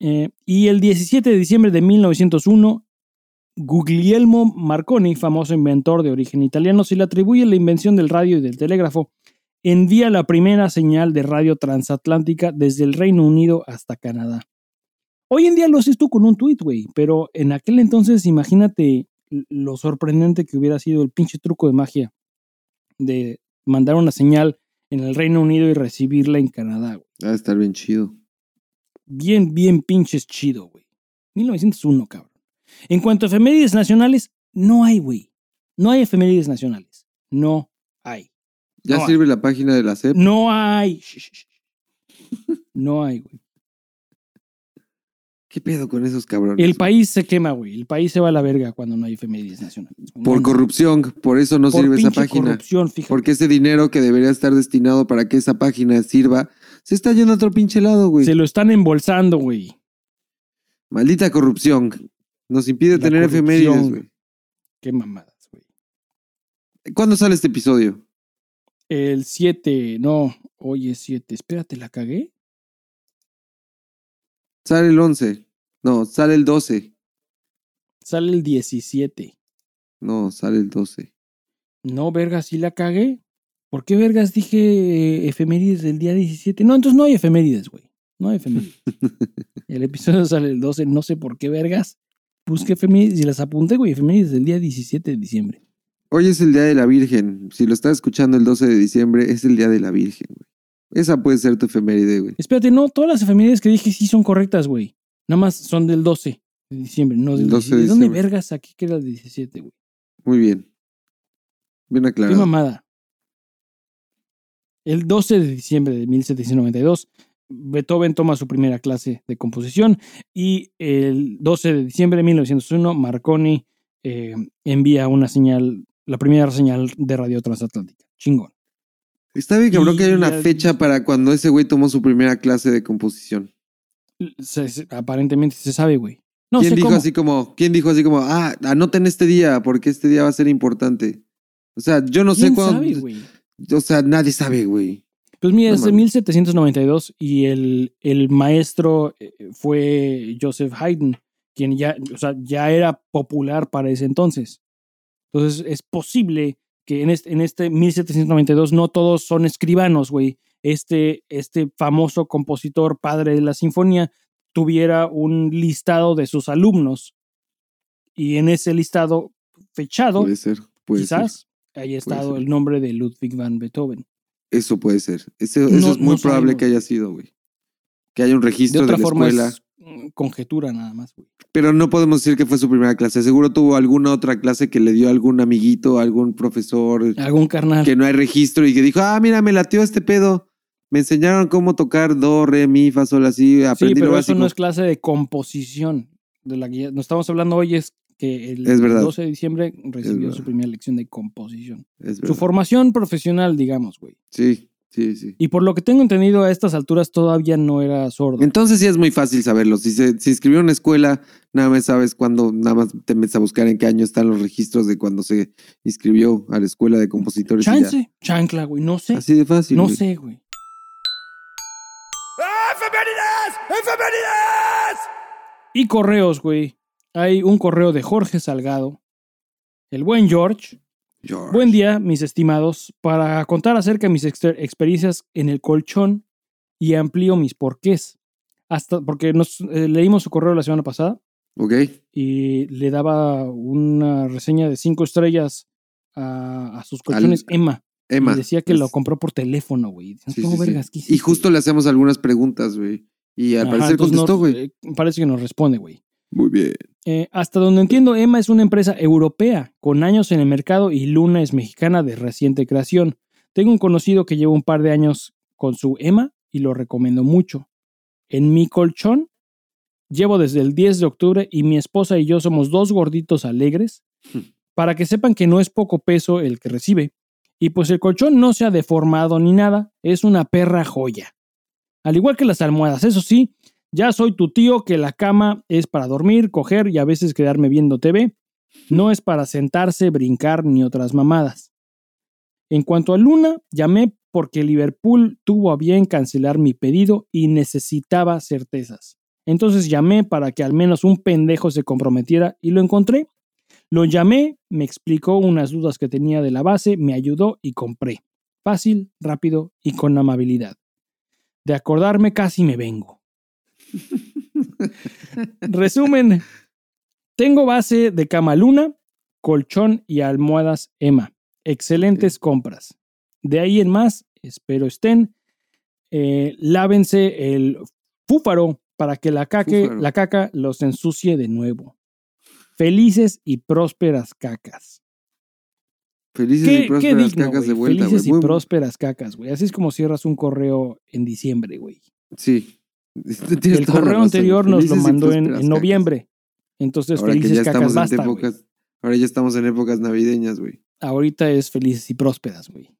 Eh, y el 17 de diciembre de 1901, Guglielmo Marconi, famoso inventor de origen italiano, se le atribuye la invención del radio y del telégrafo. Envía la primera señal de radio transatlántica desde el Reino Unido hasta Canadá. Hoy en día lo haces tú con un tweet, güey, pero en aquel entonces imagínate lo sorprendente que hubiera sido el pinche truco de magia de mandar una señal en el Reino Unido y recibirla en Canadá, güey. Va a estar bien chido. Bien, bien pinches chido, güey. 1901, cabrón. En cuanto a efemérides nacionales, no hay, güey. No hay efemérides nacionales. No hay. ¿Ya sirve la página de la CEP? No hay. No hay, güey. ¿Qué pedo con esos cabrones? El país se quema, güey. El país se va a la verga cuando no hay efemérides nacionales. Por corrupción, por eso no sirve esa página. Corrupción, fíjate. Porque ese dinero que debería estar destinado para que esa página sirva, se está yendo a otro pinche lado, güey. Se lo están embolsando, güey. Maldita corrupción. Nos impide tener efemérides, güey. Qué mamadas, güey. ¿Cuándo sale este episodio? El 7, no, hoy es 7. Espérate, ¿la cagué? Sale el 11. No, sale el 12. Sale el 17. No, sale el 12. No, vergas, sí la cagué. ¿Por qué vergas dije eh, efemérides del día 17? No, entonces no hay efemérides, güey. No hay efemérides. *laughs* el episodio sale el 12, no sé por qué vergas. Busqué efemérides y las apunté, güey. Efemérides del día 17 de diciembre. Hoy es el día de la Virgen. Si lo estás escuchando el 12 de diciembre, es el día de la Virgen, güey. Esa puede ser tu efeméride, güey. Espérate, no, todas las efemérides que dije sí son correctas, güey. Nada más son del 12 de diciembre, no del 12 de, ¿De dónde vergas aquí queda el 17, güey? Muy bien. Bien aclarado. Qué mamada. El 12 de diciembre de 1792, Beethoven toma su primera clase de composición y el 12 de diciembre de 1901, Marconi eh, envía una señal, la primera señal de radio transatlántica. Chingón. Está bien, cabrón, que hay una fecha para cuando ese güey tomó su primera clase de composición. Se- se- aparentemente se sabe, güey. No ¿Quién sé dijo cómo. así como, quién dijo así como, ah, anoten este día porque este día va a ser importante? O sea, yo no sé ¿Quién cuándo. sabe, güey? O sea, nadie sabe, güey. Pues mira, No es de mames. 1792 y el, el maestro eh, fue Joseph Haydn, quien ya, o sea, ya era popular para ese entonces. Entonces es posible que en este, en este 1792 no todos son escribanos, güey. Este, este famoso compositor, padre de la sinfonía, tuviera un listado de sus alumnos y en ese listado fechado, Puede ser, puede ser. quizás, haya estado el nombre de Ludwig van Beethoven. Eso puede ser. Eso, eso No- es muy no probable sabemos. que haya sido, güey. Que haya un registro de, otra la forma escuela. es conjetura nada más, güey. Pero no podemos decir que fue su primera clase. Seguro tuvo alguna otra clase que le dio algún amiguito, algún profesor, Algún carnal. que no hay registro y que dijo, ah, mira, me latió este pedo. Me enseñaron cómo tocar do, re, mi, fa, sol, así. Sí, Aprendí lo pero eso básico. no es clase de composición. De la que ya- nos estamos hablando hoy es que el Es verdad. 12 de diciembre recibió su primera lección de composición. Su formación profesional, digamos, güey. Sí, sí, sí. Y por lo que tengo entendido, a estas alturas todavía no era sordo. Entonces sí es muy fácil saberlo. Si se si inscribió en una escuela, nada más sabes cuándo, nada más te metes a buscar en qué año están los registros de cuando se inscribió a la escuela de compositores. y ya. Chance, chancla, güey. No sé. Así de fácil. no güey. sé, güey. Y correos, güey. Hay un correo de Jorge Salgado. El buen George. George. Buen día, mis estimados. Para contar acerca de mis experiencias en el colchón y amplío mis porqués. Hasta porque nos eh, leímos su correo la semana pasada Ok. y le daba una reseña de cinco estrellas a, a sus colchones Emma. Emma. Y decía que es- lo compró por teléfono, güey. sí, ¿Cómo sí, sí. vergas? ¿Qué Y justo le hacemos algunas preguntas, güey. Y al Ajá, parecer contestó, güey. eh, parece que nos responde, güey. Muy bien. Eh, hasta donde entiendo, Emma es una empresa europea con años en el mercado y Luna es mexicana de reciente creación. Tengo un conocido que lleva un par de años con su Emma y lo recomiendo mucho. En mi colchón llevo desde el 10 de octubre y mi esposa y yo somos dos gorditos alegres para que sepan que no es poco peso el que recibe. Y pues el colchón no se ha deformado ni nada, es una perra joya. Al igual que las almohadas, eso sí, ya soy tu tío que la cama es para dormir, coger y a veces quedarme viendo TV. No es para sentarse, brincar ni otras mamadas. En cuanto a Luna, llamé porque Liverpool tuvo a bien cancelar mi pedido y necesitaba certezas. Entonces llamé para que al menos un pendejo se comprometiera y lo encontré. Lo llamé, me explicó unas dudas que tenía de la base, me ayudó y compré. Fácil, rápido y con amabilidad. De acordarme casi me vengo. *laughs* Resumen. Tengo base de cama luna, colchón y almohadas Emma. Excelentes compras. De ahí en más, espero estén. eh, lávense el fúfaro para que la, caque- Fúfaro. la caca los ensucie de nuevo. Felices y prósperas cacas. Felices y prósperas digno, cacas de vuelta, Felices y Muy- prósperas cacas, güey. Así es como cierras un correo en diciembre, güey. Sí. Tienes El correo anterior nos lo mandó en, en noviembre. Entonces, Ahora que felices ya cacas estamos en basta, güey. épocas, ahora ya estamos en épocas navideñas, güey. Ahorita es felices y prósperas, güey.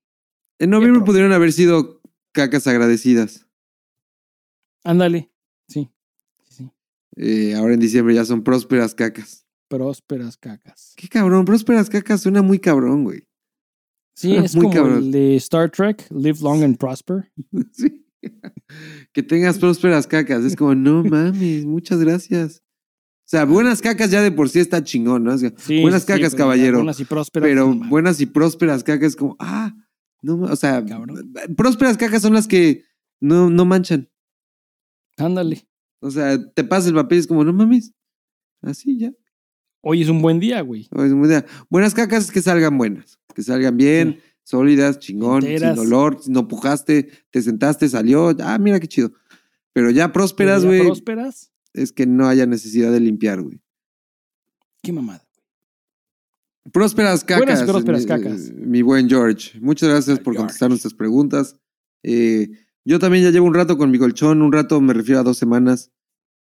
En noviembre pudieron haber sido cacas agradecidas. Ándale. Sí. Sí, sí. Eh, ahora en diciembre ya son prósperas cacas. Prósperas cacas. Qué cabrón, prósperas cacas suena muy cabrón, güey. Sí, Suena es muy como cabrón. el de Star Trek, Live Long and Prosper. *laughs* Sí. Que tengas prósperas cacas. Es como, no mames, muchas gracias. O sea, buenas cacas ya de por sí está chingón, ¿no? O sea, Sí, buenas sí, sí, cacas, pero caballero. Buenas y prósperas. pero no buenas y prósperas cacas es como, ah, no, o sea, Cabrón. prósperas cacas son las que no, no manchan. Ándale. O sea, te pasas el papel y es como, no mames. Así ya. Hoy es un buen día, güey. O es muy de- Buenas cacas que salgan buenas, que salgan bien, Sí. Sólidas, chingón, Enteras. sin dolor, no pujaste, te sentaste, salió. Ah, mira qué chido. Pero ya prósperas, güey, Prósperas. es que no haya necesidad de limpiar, güey. Qué mamada. Prósperas cacas. Buenas prósperas mi, cacas. eh, Mi buen George. Muchas gracias por George. contestar nuestras preguntas. Eh, yo también ya llevo un rato con mi colchón, un rato me refiero a dos semanas.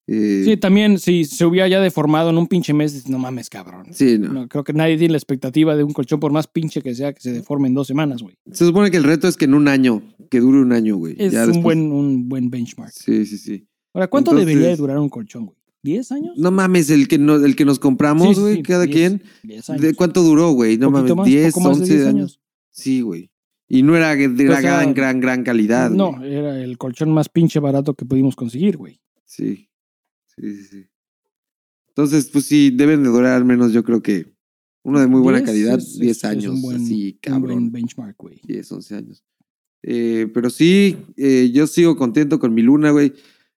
Eh, Sí, también si se hubiera ya deformado en un pinche mes, no mames, cabrón. sí, no. No, creo que nadie tiene la expectativa de un colchón, por más pinche que sea, que se deforme en dos semanas, güey. Se supone que el reto es que en un año, que dure un año, güey. Es Ya un, después- buen, un buen benchmark. Sí, sí, sí. Ahora, ¿cuánto Entonces- debería de durar un colchón, güey? ¿10 años? No mames, el que, no, el que nos compramos, güey, sí, cada 10, quien. 10 años. ¿De cuánto duró, güey? No mames, más, 10, poco más de 11 10 años. Sí, güey. Y no era de la O sea, gran, gran, gran calidad. No, era el colchón más pinche barato que pudimos conseguir, güey. Sí. Sí, sí, sí. Entonces, pues sí, deben de durar al menos, yo creo que uno de muy buena 10 calidad, es- 10 es- es años. un buen- así, Un buen cabrón. benchmark, güey. 10, 11 años. Eh, pero sí, eh, yo sigo contento con mi luna, güey.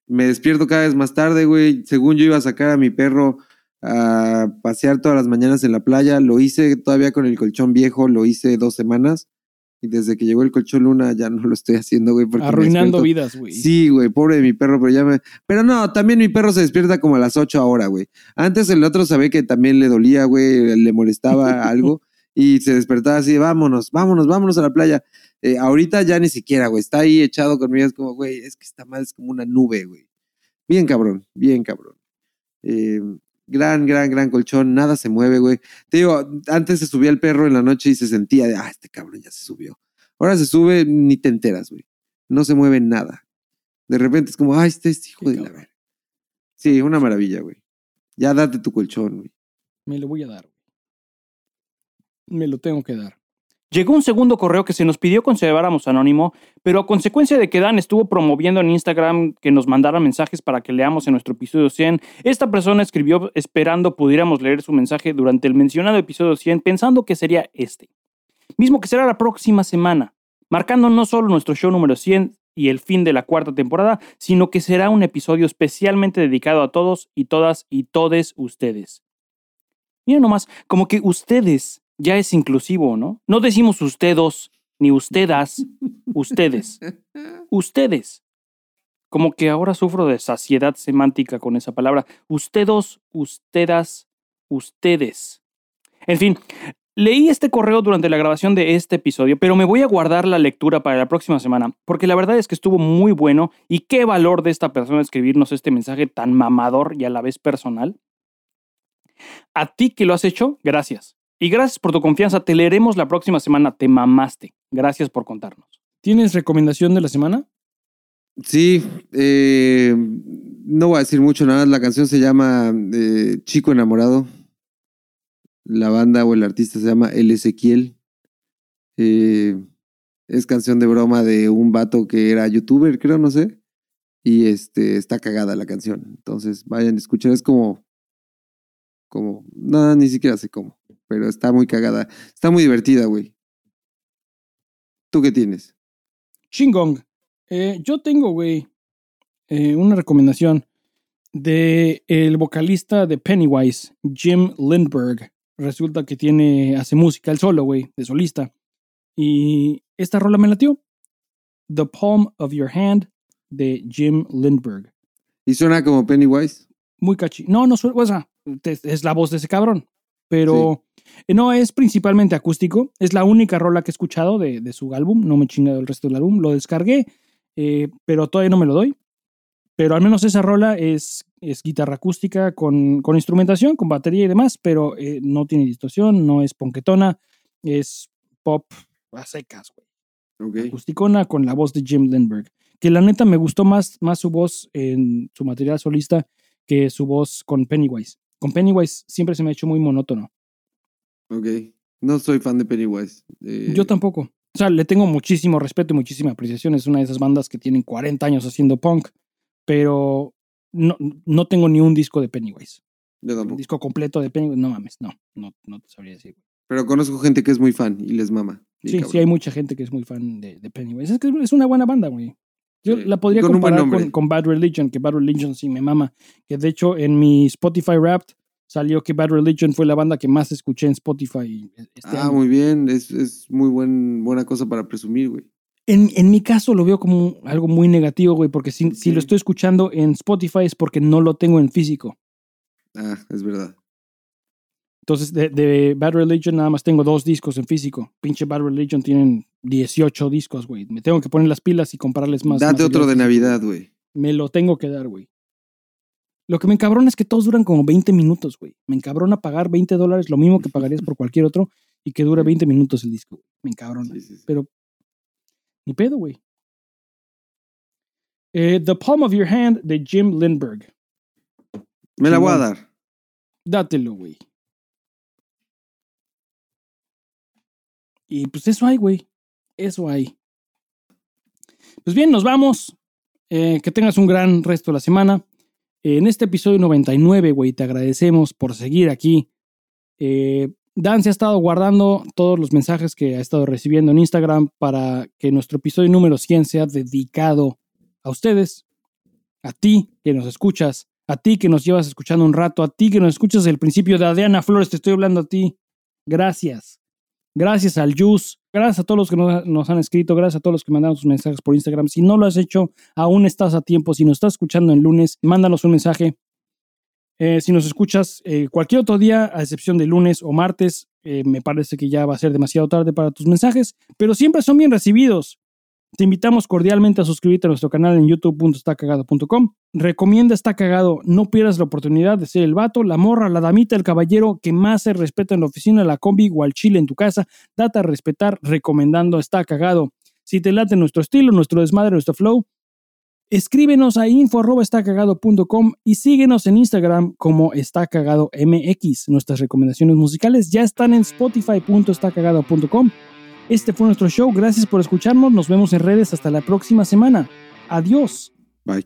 Me despierto cada vez más tarde, güey. Según yo iba a sacar a mi perro a pasear todas las mañanas en la playa, lo hice todavía con el colchón viejo, lo hice dos semanas. Y desde que llegó el colchón luna ya no lo estoy haciendo, güey. porque Arruinando vidas, güey. Sí, güey, pobre de mi perro, pero ya me... Pero no, también mi perro se despierta como a las 8 ahora, güey. Antes el otro sabía que también le dolía, güey, le molestaba *laughs* algo y se despertaba así, vámonos, vámonos, vámonos a la playa. Eh, ahorita ya ni siquiera, güey, está ahí echado conmigo, es como, güey, es que está mal, es como una nube, güey. Bien cabrón, bien cabrón. Eh, gran, gran, gran colchón, nada se mueve, güey. Te digo, antes se subía el perro en la noche y se sentía de, ah, este cabrón ya se subió. Ahora se sube, ni te enteras, güey. No se mueve nada. De repente es como, ay, este es hijo Qué de la verga. Sí, una maravilla, güey. Ya date tu colchón, güey. Me lo voy a dar. güey. Me lo tengo que dar. Llegó un segundo correo que se nos pidió conserváramos anónimo, pero a consecuencia de que Dan estuvo promoviendo en Instagram que nos mandara mensajes para que leamos en nuestro episodio 100, esta persona escribió esperando pudiéramos leer su mensaje durante el mencionado episodio 100, pensando que sería este. Mismo que será la próxima semana, marcando no solo nuestro show número 100 y el fin de la cuarta temporada, sino que será un episodio especialmente dedicado a todos y todas y todes ustedes. Miren nomás, como que ustedes ya es inclusivo, ¿no? No decimos ustedes ni ustedas, ustedes. Ustedes. Como que ahora sufro de saciedad semántica con esa palabra. Ustedes, ustedas, ustedes. En fin, leí este correo durante la grabación de este episodio, pero me voy a guardar la lectura para la próxima semana, porque la verdad es que estuvo muy bueno y qué valor de esta persona escribirnos este mensaje tan mamador y a la vez personal. A ti que lo has hecho, gracias. Y gracias por tu confianza. Te leeremos la próxima semana. Te mamaste. Gracias por contarnos. ¿Tienes recomendación de la semana? Sí, eh, no voy a decir mucho nada. La canción se llama eh, Chico Enamorado. La banda o el artista se llama El Ezequiel. Eh, es canción de broma de un vato que era youtuber, creo, no sé. Y este está cagada la canción. Entonces vayan a escuchar. Es como. Como. No, ni siquiera sé cómo. Pero está muy cagada. Está muy divertida, güey. ¿Tú qué tienes? Chingong. Eh, yo tengo, güey, eh, una recomendación de el vocalista de Pennywise, Jim Lindberg. Resulta que tiene, hace música el solo, güey, de solista. Y esta rola me latió. The Palm of Your Hand de Jim Lindberg. Y suena como Pennywise. Muy cachi. No, no suena, o sea, es, la voz de ese cabrón. Pero no, es principalmente acústico. Es la única rola que he escuchado de, de su álbum. No me he chingado el resto del álbum. Lo descargué, eh, pero todavía no me lo doy. Pero al menos esa rola es, es guitarra acústica con, con instrumentación, con batería y demás, pero eh, no tiene distorsión, no es ponquetona, es pop a secas, güey Ok. acusticona con la voz de Jim Lindberg. Que la neta me gustó más, más su voz en su material solista que su voz con Pennywise. Con Pennywise siempre se me ha hecho muy monótono. Ok. No soy fan de Pennywise. Eh, Yo tampoco. O sea, le tengo muchísimo respeto y muchísima apreciación. Es una de esas bandas que tienen 40 años haciendo punk, pero no, no tengo ni un disco de Pennywise. yo Un tampoco. disco completo de Pennywise, no mames, no, no, no te sabría decir. Pero conozco gente que es muy fan y les mama. Sí, cabrón. sí, hay mucha gente que es muy fan de, de Pennywise. Es que es una buena banda, güey. Yo Sí, la podría con un comparar con, con Bad Religion, que Bad Religion sí me mama. Que de hecho en mi Spotify Wrapped salió que Bad Religion fue la banda que más escuché en Spotify este Ah, año. muy bien. Es, es muy buen, buena cosa para presumir, güey. En, en mi caso lo veo como algo muy negativo, güey, porque si, si lo estoy escuchando en Spotify es porque no lo tengo en físico. Ah, es verdad. Entonces, de, de Bad Religion nada más tengo dos discos en físico. Pinche Bad Religion tienen 18 discos, güey. Me tengo que poner las pilas y comprarles más. Date otro de. Navidad, güey. Me lo tengo que dar, güey. Lo que me encabrona es que todos duran como 20 minutos, güey. Me encabrona pagar 20 dólares, lo mismo que pagarías por cualquier otro, y que dure 20 minutos el disco. Me encabrona. Sí, sí, sí. Pero, ni pedo, güey. Eh, The Palm of Your Hand de Jim Lindbergh. Me la voy a dar. Dátelo, güey. Y pues eso hay, güey. Eso hay. Pues bien, nos vamos. Eh, que tengas un gran resto de la semana. En este episodio 99, güey, te agradecemos por seguir aquí. Eh, Dan se ha estado guardando todos los mensajes que ha estado recibiendo en Instagram para que nuestro episodio número 100 sea dedicado a ustedes, a ti que nos escuchas, a ti que nos llevas escuchando un rato, a ti que nos escuchas desde el principio, de Adriana Flores, te estoy hablando a ti. Gracias. Gracias al Jus. Gracias a todos los que nos, nos han escrito. Gracias a todos los que mandaron sus mensajes por Instagram. Si no lo has hecho, aún estás a tiempo. Si nos estás escuchando el lunes, mándanos un mensaje. Eh, si nos escuchas eh, cualquier otro día, a excepción de lunes o martes, eh, me parece que ya va a ser demasiado tarde para tus mensajes, pero siempre son bien recibidos. Te invitamos cordialmente a suscribirte a nuestro canal en youtube.estacagado.com. Recomienda Está Cagado, no pierdas la oportunidad de ser el vato, la morra, la damita, el caballero que más se respeta en la oficina, la combi o al chile en tu casa. Date a respetar recomendando Está Cagado. Si te late nuestro estilo, nuestro desmadre, nuestro flow, escríbenos a info.estacagado.com y síguenos en Instagram como Está. Nuestras recomendaciones musicales ya están en spotify.estacagado.com. Este fue nuestro show. Gracias por escucharnos. Nos vemos en redes hasta la próxima semana. Adiós. Bye.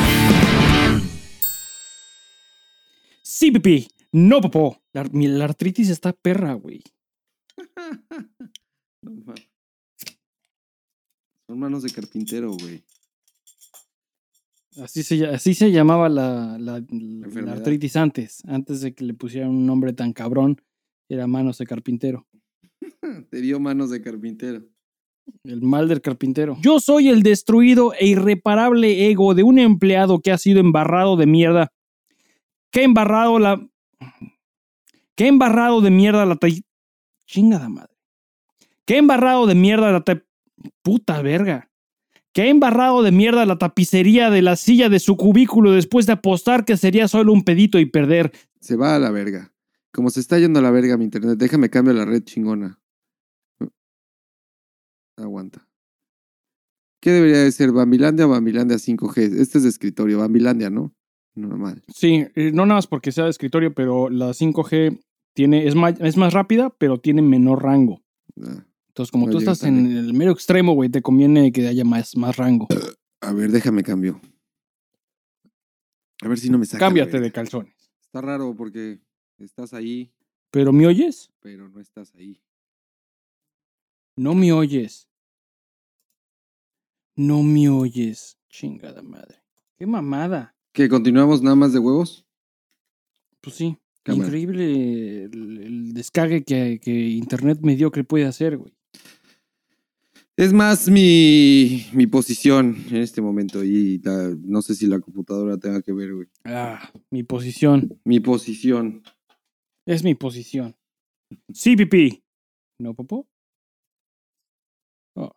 Sí, pipí. No, popó. La, artritis está perra, güey. *laughs* Son manos de carpintero, güey. Así se, lla- así se llamaba la, la- la artritis antes. Antes de que le pusieran un nombre tan cabrón, era manos de carpintero. *laughs* Te dio manos de carpintero. El mal del carpintero. Yo soy el destruido e irreparable ego de un empleado que ha sido embarrado de mierda. Ha embarrado la. Ha embarrado de mierda la. ta- Chingada madre. Ha embarrado de mierda la. ta- Puta verga. Ha embarrado de mierda la tapicería de la silla de su cubículo después de apostar que sería solo un pedito y perder. Se va a la verga. Como se está yendo a la verga mi internet, déjame cambio la red chingona. Aguanta. ¿Qué debería de ser? ¿Bambilandia o Bambilandia 5G? Este es de escritorio, Bambilandia, ¿no? Normal. Sí, eh, no nada más porque sea de escritorio, pero la 5G tiene, es, más, es más rápida, pero tiene menor rango. Ah, Entonces, como No tú estás en el mero extremo, güey, te conviene que haya más, más rango. *clears throat* A ver, déjame cambio. A ver si no me saca. Cámbiate de calzones. Está raro porque estás ahí, ¿Pero me oyes? pero no estás ahí. No me oyes. No me oyes. Chingada madre. Qué mamada. ¿Que continuamos nada más de huevos? Pues sí. Cámara. Increíble el, el descague que, que Internet mediocre puede hacer, güey. Es más mi, mi posición en este momento y la- no sé si la computadora tenga que ver, güey. Ah, mi posición. Mi posición. Es mi posición. Sí, pipí. ¿No, popó? Oh.